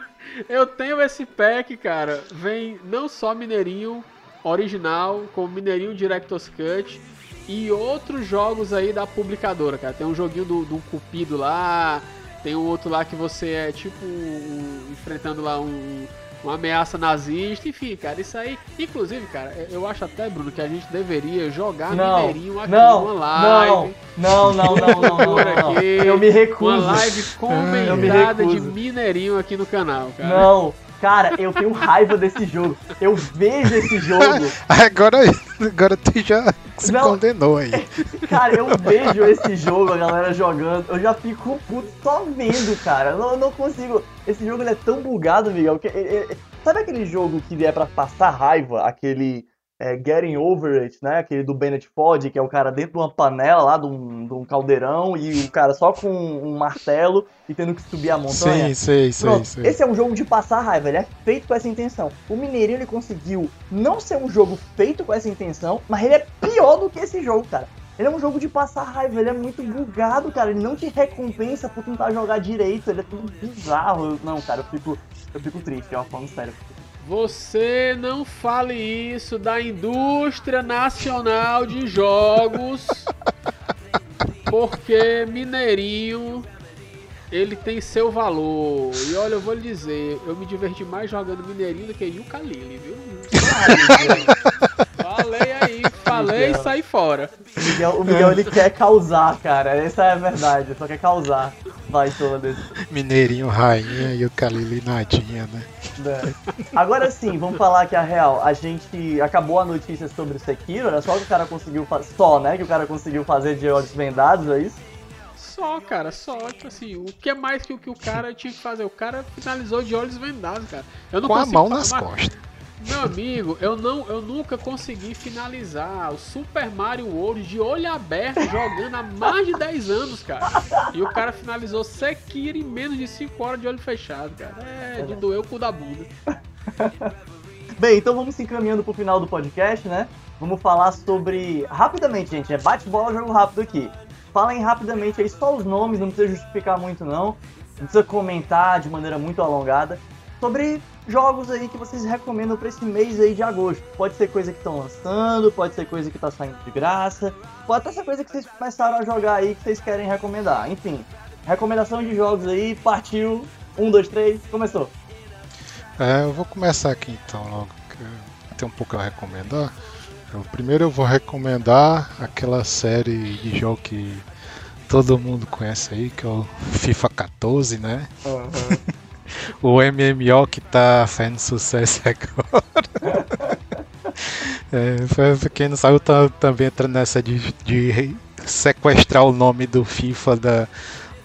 eu tenho esse pack, cara. Vem não só Mineirinho original, como Mineirinho Director's Cut e outros jogos aí da publicadora, cara. Tem um joguinho do, do Cupido lá, tem um outro lá que você é tipo um- enfrentando lá um, uma ameaça nazista, enfim, cara, isso aí. Inclusive, cara, eu acho até, Bruno, que a gente deveria jogar Não, Mineirinho aqui não, numa live. não, não, não, não, não, não, não. aqui, Eu me recuso. Uma live comentada de. Mineirinho aqui no canal, cara. Não, cara, eu tenho raiva desse jogo. Eu vejo esse jogo, Agora, agora tu já se Não. condenou aí. cara, eu vejo esse jogo, a galera jogando, eu já fico puto só vendo, cara. Eu não, eu não consigo. Esse jogo é tão bugado, Miguel, que. é- é- sabe aquele jogo que é pra passar raiva? Aquele. É, Getting Over It, né? Aquele do Bennett Ford, que é o cara dentro de uma panela lá, de um, de um caldeirão, e o cara só com um martelo e tendo que subir a montanha. Sei, sei, Pronto, sei. esse é um jogo de passar raiva, ele é feito com essa intenção. O Mineirinho ele conseguiu não ser um jogo feito com essa intenção, mas ele é pior do que esse jogo, cara. Ele é um jogo de passar raiva, ele é muito bugado, cara. Ele não te recompensa por tentar jogar direito, ele é tudo bizarro. Eu- Não, cara, eu fico, eu fico triste, ó, falando sério. Você não fale isso da indústria nacional de jogos, porque Mineirinho ele tem seu valor. E olha, eu vou lhe dizer, eu me diverti mais jogando Mineirinho do que Yuka Lili, viu? Falei aí, falei e saí fora. O Miguel, o Miguel ele quer causar, cara. Essa é a verdade, ele só quer causar. Vai, toda Mineirinho, rainha e o Kalili nadinha, né? né? Agora sim, vamos falar que a real. A gente acabou a notícia sobre o Sekiro, era só que o cara conseguiu fazer. Só, né? Que o cara conseguiu fazer de olhos vendados, é isso? Só, cara, só, tipo assim, o que é mais que o que o cara tinha que fazer? O cara finalizou de olhos vendados, cara. Eu não Com a consigo mão nas mas- costas. Meu amigo, eu não, eu nunca consegui finalizar o Super Mario World de olho aberto jogando há mais de 10 anos, cara. E o cara finalizou Sekiro em menos de 5 horas de olho fechado, cara. É de doer o cu da bunda. Bem, então vamos se encaminhando pro final do podcast, né? Vamos falar sobre. Rapidamente, gente, é bate-bola, jogo rápido aqui. Falem rapidamente aí só os nomes, não precisa justificar muito, não. Não precisa comentar de maneira muito alongada. Sobre jogos aí que vocês recomendam pra esse mês aí de agosto. Pode ser coisa que estão lançando, pode ser coisa que tá saindo de graça, pode até ser coisa que vocês começaram a jogar aí que vocês querem recomendar. Enfim, recomendação de jogos aí, partiu. Um, dois, três, começou. É, eu vou começar aqui então logo, que tem um pouco a recomendar. Eu, primeiro eu vou recomendar aquela série de jogo que todo mundo conhece aí, que é o FIFA 14, né? o MMO que tá fazendo sucesso agora. é, quem não sabe, eu tô também entrando nessa de, de sequestrar o nome do FIFA da,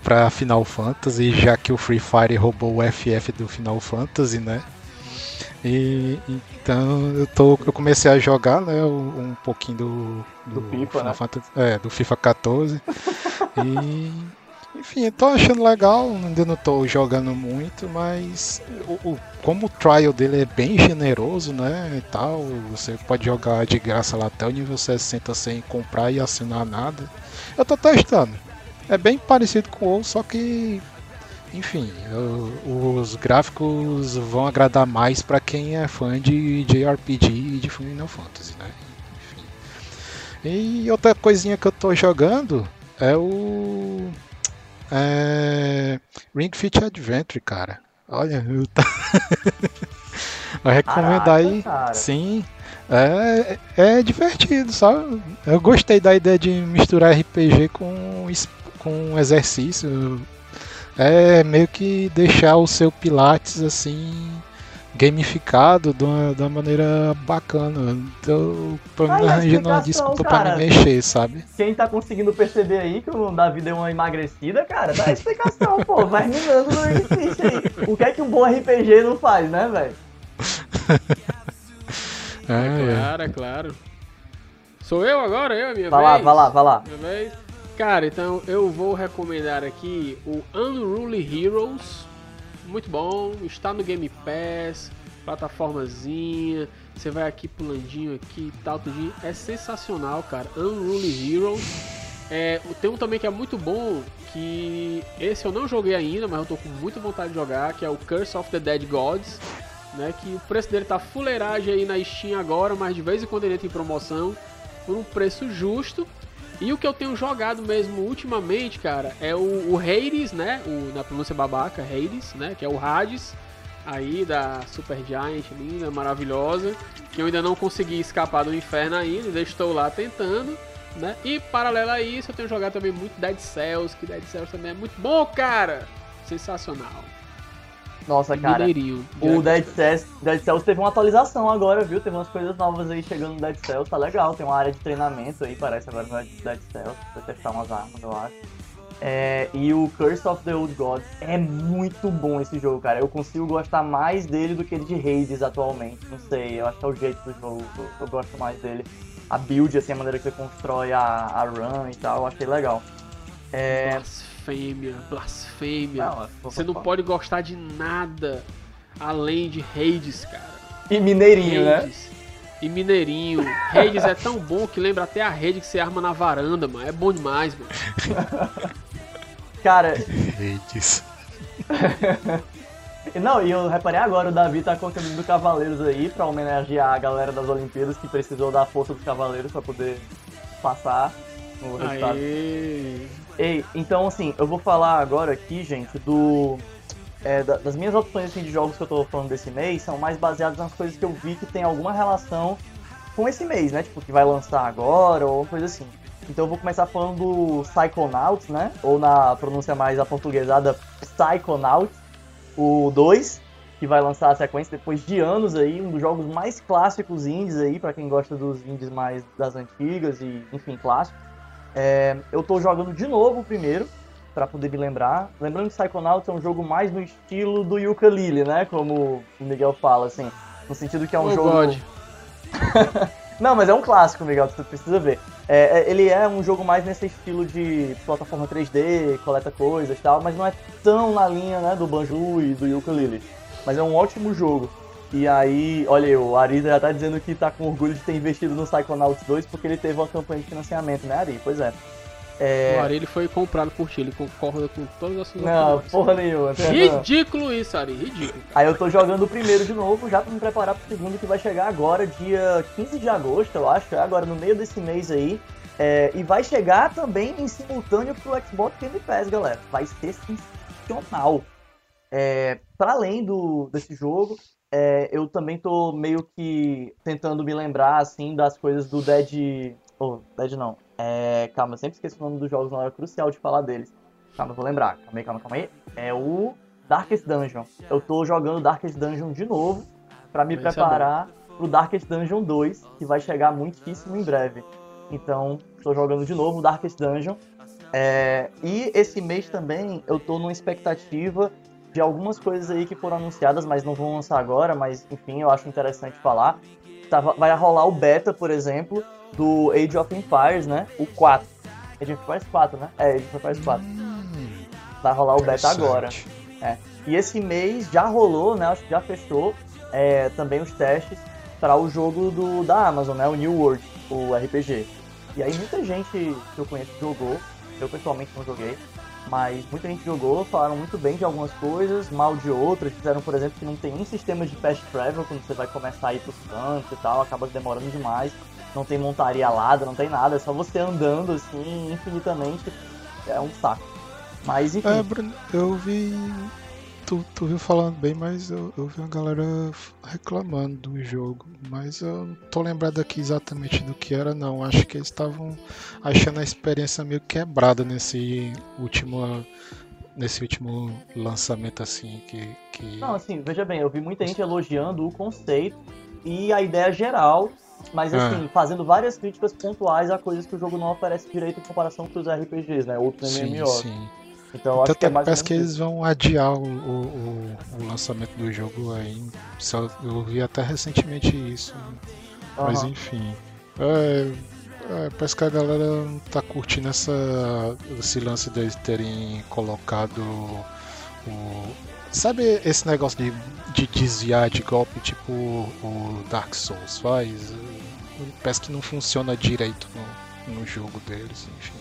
pra Final Fantasy, já que o Free Fire roubou o FF do Final Fantasy, né? E então eu tô eu comecei a jogar, né, um, pouquinho do, do, do FIFA, né? Fantasy, é, do FIFA 14. e enfim, tô achando legal, ainda não tô jogando muito, mas o, o, como o trial dele é bem generoso, né, e tal, você pode jogar de graça lá até o nível 60 sem comprar e assinar nada. Eu tô testando. É bem parecido com o WoW, só que enfim, os gráficos vão agradar mais para quem é fã de JRPG e de Final Fantasy, né? Enfim. E outra coisinha que eu tô jogando é o é... Ring Fit Adventure, cara. Olha, eu tá... Caraca, aí. Cara. Sim. É, é divertido, sabe? Eu gostei da ideia de misturar RPG com, com exercício é meio que deixar o seu Pilates assim gamificado de uma, de uma maneira bacana. Então, pra mim, arranjando uma desculpa cara, pra me mexer, sabe? Quem tá conseguindo perceber aí que o Davi deu uma emagrecida, cara, dá explicação, pô. Vai minando no exercício aí. O que é que um bom RPG não faz, né, velho? é, é, claro, é claro. Sou eu agora, eu, minha vai vez? Vai lá, vai lá, vai lá. Minha vez. Cara, então eu vou recomendar aqui o Unruly Heroes. Muito bom, está no Game Pass, plataformazinha. Você vai aqui pulandinho aqui e tal, tudinho. É sensacional, cara. Unruly Heroes. É, tem um também que é muito bom, que esse eu não joguei ainda, mas eu tô com muita vontade de jogar, que é o Curse of the Dead Gods, né? Que o preço dele tá fuleiragem aí na Steam agora, mas de vez em quando ele entra em promoção por um preço justo. E o que eu tenho jogado mesmo ultimamente, cara, é o, o Hades, né? O, na pronúncia babaca, Hades, né? Que é o Hades aí da Super Giant, linda, maravilhosa. Que eu ainda não consegui escapar do inferno ainda, ainda estou lá tentando. Né? E paralelo a isso, eu tenho jogado também muito Dead Cells, que Dead Cells também é muito bom, cara! Sensacional. Nossa, cara. o Dead Cells, Dead Cells teve uma atualização agora, viu? Teve umas coisas novas aí chegando no Dead Cells, tá legal. Tem uma área de treinamento aí, parece agora no Dead Cells, pra testar umas armas, eu acho. É, e o Curse of the Old Gods é muito bom esse jogo, cara. Eu consigo gostar mais dele do que de Hades atualmente. Não sei, eu acho que é o jeito do jogo, eu, eu gosto mais dele. A build, assim, a maneira que você constrói a, a run e tal, eu achei legal. É, blasfêmia, blasfêmia. Não, Você não pode gostar de nada além de Hades, cara. E Mineirinho, né? Hades. né? E Mineirinho. Hades é tão bom que lembra até a rede que você arma na varanda, mano. É bom demais, mano. cara. Hades. Não, e eu reparei agora, o Davi tá com a camisa do Cavaleiros aí pra homenagear a galera das Olimpíadas que precisou da força dos Cavaleiros pra poder passar no resultado. Aê. Ei, então assim, eu vou falar agora aqui, gente, do. É, das minhas opções assim, de jogos que eu tô falando desse mês são mais baseadas nas coisas que eu vi que tem alguma relação com esse mês, né? Tipo, que vai lançar agora ou coisa assim. Então eu vou começar falando do Psychonauts, né? Ou na pronúncia mais aportuguesada, Psychonauts, o 2, que vai lançar a sequência depois de anos aí, um dos jogos mais clássicos indies aí, para quem gosta dos indies mais das antigas e, enfim, clássicos. É, eu tô jogando de novo o primeiro, para poder me lembrar. Lembrando que Psychonauts é um jogo mais no estilo do Yooka-Laylee, né? Como o Miguel fala, assim. No sentido que é um oh, jogo... Não, mas é um clássico, Miguel, você precisa ver. É, é, ele é um jogo mais nesse estilo de plataforma 3D, coleta coisas e tal, mas não é tão na linha né, do Banjo e do Yooka-Laylee. Mas é um ótimo jogo. E aí, olha, o Ari já tá dizendo que tá com orgulho de ter investido no Psychonauts 2 porque ele teve uma campanha de financiamento, né, Ari? Pois é. é... O Ari ele foi comprado por ti, ele concorda com todas as suas Não, porra nenhuma. Ridículo isso, Ari, ridículo. Aí eu tô jogando o primeiro de novo, já pra me preparar pro segundo que vai chegar agora, dia 15 de agosto, eu acho, é agora no meio desse mês aí. É, e vai chegar também em simultâneo pro Xbox Game Pass, galera. Vai ser sensacional. É, para além do, desse jogo, é, eu também tô meio que tentando me lembrar, assim, das coisas do Dead. Oh, Dead não. É, calma, eu sempre esqueço o nome dos jogos na hora crucial de falar deles. Calma, eu vou lembrar. Calma aí, calma, calma aí. É o Darkest Dungeon. Eu tô jogando Darkest Dungeon de novo para me Esse é preparar pro Darkest Dungeon 2, que vai chegar muitíssimo em breve. Então, estou jogando de novo o Darkest Dungeon. É, e esse mês também eu tô numa expectativa de algumas coisas aí que foram anunciadas, mas não vão lançar agora, mas enfim, eu acho interessante falar. Vai rolar o beta, por exemplo, do Age of Empires, né? O 4. Age of Empires 4, né? É, Age of Empires 4. Vai rolar o beta agora. É. E esse mês já rolou, né? Acho que já fechou é, também os testes para o jogo do, da Amazon, né? O New World, o RPG. E aí muita gente que eu conheço jogou, eu pessoalmente não joguei, mas muita gente jogou, falaram muito bem de algumas coisas, mal de outras. Fizeram, por exemplo, que não tem nem sistema de fast travel quando você vai começar a ir pros cantos e tal, acaba demorando demais. Não tem montaria alada, não tem nada, é só você andando assim infinitamente. É um saco. Mas enfim. É, Bruno, eu vi. Tu, tu viu falando bem, mas eu, eu vi uma galera reclamando do jogo. Mas eu não tô lembrado aqui exatamente do que era, não. Acho que eles estavam achando a experiência meio quebrada nesse último. Nesse último lançamento assim que. que... Não, assim, veja bem, eu vi muita gente elogiando o conceito e a ideia geral, mas assim, fazendo várias críticas pontuais a coisas que o jogo não oferece direito em comparação com os RPGs, né? Outros sim, MMOs. sim. Então eu acho Tanto que é mais parece que eles vão adiar o, o, o- lançamento do jogo aí. Eu vi até recentemente isso. isso. Mas enfim. É, é, parece que a galera não tá curtindo essa, esse lance deles terem colocado o. Sabe esse negócio de, de desviar de golpe tipo o Dark Souls faz? Parece que não funciona direito no, no jogo deles, enfim.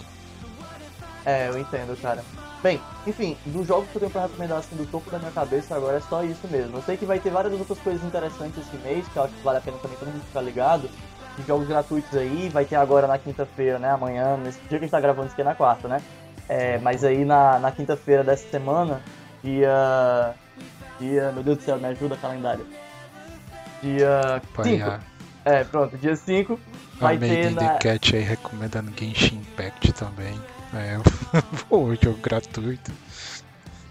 É, eu entendo, cara. Bem, enfim, dos jogos que eu tenho pra recomendar assim do topo da minha cabeça agora é só isso mesmo. Eu sei que vai ter várias outras coisas interessantes esse mês, que eu acho que vale a pena também todo mundo ficar ligado. De jogos gratuitos aí, vai ter agora na quinta-feira, né? Amanhã, nesse dia que a gente tá gravando isso aqui é na quarta, né? É, mas aí na, na quinta-feira dessa semana, dia. Dia. Meu Deus do céu, me ajuda calendário. Dia 5. Paiar. É, pronto, dia 5 A vai ter na. Cat aí recomendando Genshin Impact também. É, pô, jogo gratuito.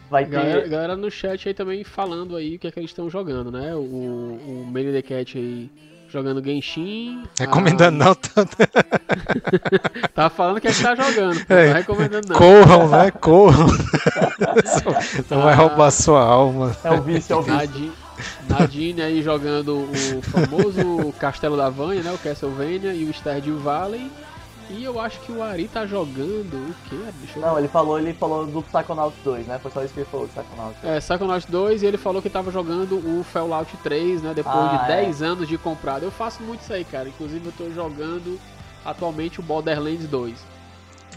Vai ter. Galera, galera no chat aí também falando aí o que é que eles estão jogando, né? O, o the Cat aí jogando Genshin. Recomendando não, tá, Ah, tá falando que é que tá jogando. Não É, tá recomendando não. corram, né? Corram. Não vai Ah. roubar sua alma. É o vício, é o vício. Nadine, Nadine aí jogando o famoso Castelo da Vanha, né? O Castlevania e o Stardew Valley. E eu acho que o Ari tá jogando o quê? Deixa eu Não, ele falou, ele falou do Psychonauts 2, né? Foi só isso que ele falou, do Psychonauts. É, Psychonauts 2 e ele falou que tava jogando o Fallout 3, né? Depois Ah, de é. 10 anos de comprado. Eu faço muito isso aí, cara. Inclusive eu tô jogando atualmente o Borderlands 2.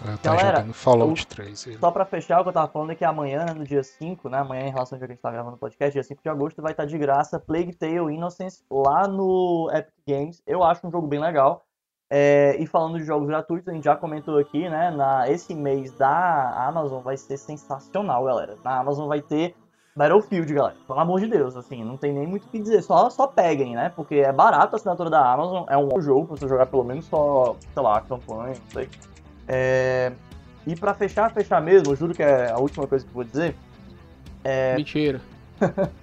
Eu tá Galera, jogando Fallout 3. ele. Só pra fechar, o que eu tava falando é que amanhã, né, no dia 5, né? Amanhã, em relação ao dia que a gente tá gravando o podcast, dia 5 de agosto, vai estar de graça Plague Tale Innocence lá no Epic Games. Eu acho um jogo bem legal. É, e falando de jogos gratuitos, a gente já comentou aqui, né? Na, esse mês da Amazon vai ser sensacional, galera. Na Amazon vai ter Battlefield, galera. Pelo amor de Deus, assim, não tem nem muito o que dizer. Só, só peguem, né? Porque é barato a assinatura da Amazon. É um bom jogo pra você jogar pelo menos só, sei lá, campanha, não sei. É, e pra fechar, fechar mesmo, eu juro que é a última coisa que eu vou dizer. É. Mentira.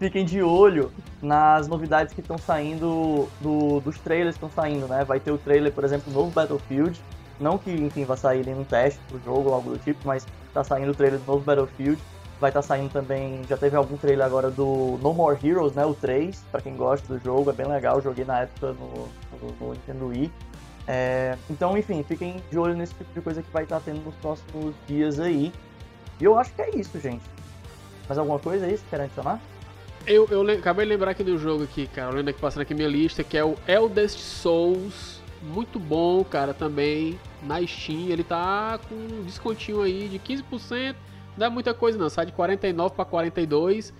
Fiquem de olho nas novidades que estão saindo do- dos trailers que estão saindo, né? Vai ter o trailer, por exemplo, do novo Battlefield. Não que, enfim, vai sair nenhum teste pro jogo ou algo do tipo, mas tá saindo o trailer do novo Battlefield. Vai estar saindo também, já teve algum trailer agora do No More Heroes, né? O 3, pra quem gosta do jogo, é bem legal. Joguei na época no, no, no Nintendo Wii. É, então, enfim, fiquem de olho nesse tipo de coisa que vai estar tendo nos próximos dias aí. E eu acho que é isso, gente. Mais alguma coisa aí que querem adicionar? Eu, eu acabei de lembrar aqui do jogo aqui, cara. Olhando aqui, passando aqui minha lista, que é o Eldest Souls. Muito bom, cara, também. Na Steam, ele tá com um descontinho aí de 15%. Não é muita coisa não, sai de 49 para 42.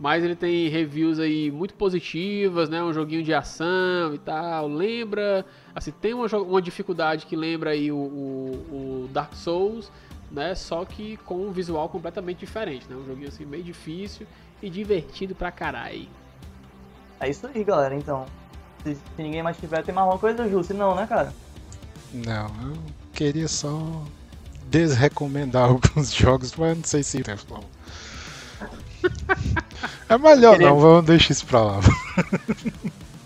Mas ele tem reviews aí muito positivas, né? Um joguinho de ação e tal. Lembra. Assim, tem uma, uma dificuldade que lembra aí o, o- o Dark Souls, né? Só que com um visual completamente diferente, né? Um joguinho assim meio difícil e divertido pra caralho. É isso aí, galera. Então, se, se ninguém mais tiver, tem mais alguma coisa, Ju? Se não, né, cara? Não, eu queria só desrecomendar alguns jogos, mas não sei se tempo. É melhor Queria- não, vamos deixar isso pra lá.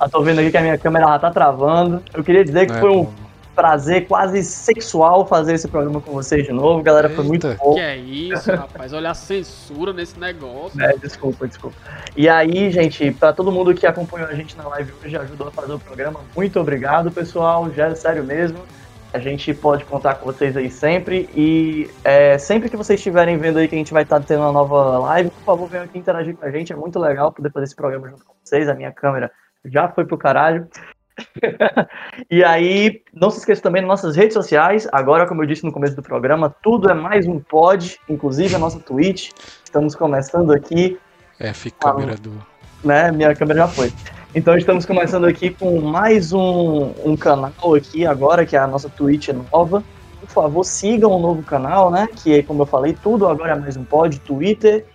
Eu tô vendo aqui que a minha câmera já tá travando. Eu queria dizer que É, foi um bom. Prazer quase sexual fazer esse programa com vocês de novo. Galera, foi muito Eita. bom. Que é isso, rapaz? Olha a censura nesse negócio. É, desculpa, desculpa. E aí, gente, pra todo mundo que acompanhou a gente na live hoje, ajudou a fazer o programa, muito obrigado, pessoal. Já é sério mesmo. A gente pode contar com vocês aí sempre. E é, sempre que vocês estiverem vendo aí que a gente vai estar tendo uma nova live, por favor, venham aqui interagir com a gente. É muito legal poder fazer esse programa junto com vocês. A minha câmera já foi pro caralho. e aí, não se esqueça também das nossas redes sociais. Agora, como eu disse no começo do programa, tudo é mais um pod, inclusive a nossa Twitch. Estamos começando aqui F câmera do. né? Minha câmera já foi. Então estamos começando aqui com mais um, um canal aqui agora, que é a nossa Twitch nova. Por favor, sigam o novo canal, né? Que, como eu falei, tudo agora é mais um pod, Twitter,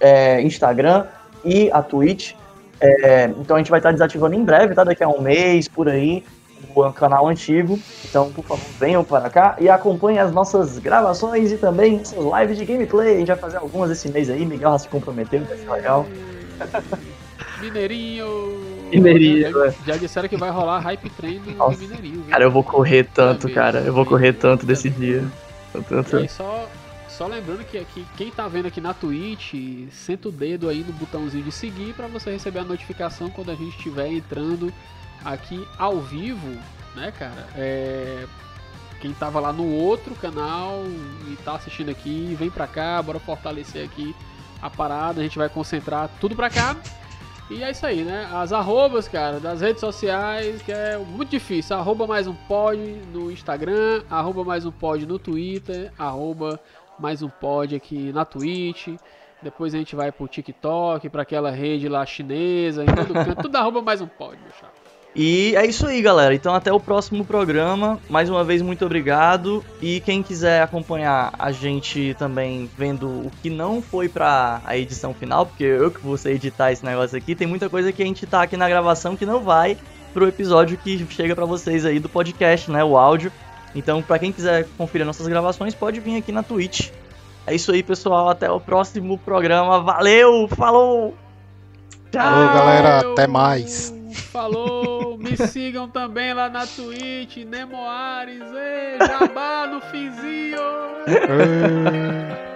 é, Instagram e a Twitch. É, então a gente vai estar desativando em breve, tá? Daqui a um mês, por aí, o canal antigo. Então, por favor, venham para cá e acompanhem as nossas gravações e também nossas lives de gameplay. A gente vai fazer algumas esse mês aí. Miguel já se comprometeu, vai ser legal. Mineirinho! Mineirinho, Já, é. já disseram que vai rolar hype train do Nossa, Mineirinho. viu? Cara, eu vou correr tanto, cara. Eu vou correr tanto desse dia. Tanto... E aí, só, só lembrando que aqui, quem tá vendo aqui na Twitch, senta o dedo aí no botãozinho de seguir pra você receber a notificação quando a gente estiver entrando aqui ao vivo, né, cara? É, quem tava lá no outro canal e tá assistindo aqui, vem pra cá, bora fortalecer aqui a parada, a gente vai concentrar tudo pra cá. E é isso aí, né? As arrobas, cara, das redes sociais, que é muito difícil. Arroba mais um pod no Instagram, arroba mais um pod no Twitter, arroba mais um pod aqui na Twitch. Depois a gente vai pro TikTok, pra aquela rede lá chinesa, em todo canto. Tudo arroba mais um pod, meu. E é isso aí, galera. Então até o próximo programa. Mais uma vez, muito obrigado. E quem quiser acompanhar a gente também vendo o que não foi pra a edição final, porque eu que vou editar esse negócio aqui, tem muita coisa que a gente tá aqui na gravação que não vai pro episódio que chega pra vocês aí do podcast, né? O áudio. Então, pra quem quiser conferir nossas gravações, pode vir aqui na Twitch. É isso aí, pessoal. Até o próximo programa. Valeu! Falou! Tchau! Falou, galera. Até mais. Falou! Me sigam também lá na Twitch, Nemoares, ei, Jabá no finzinho! Ê,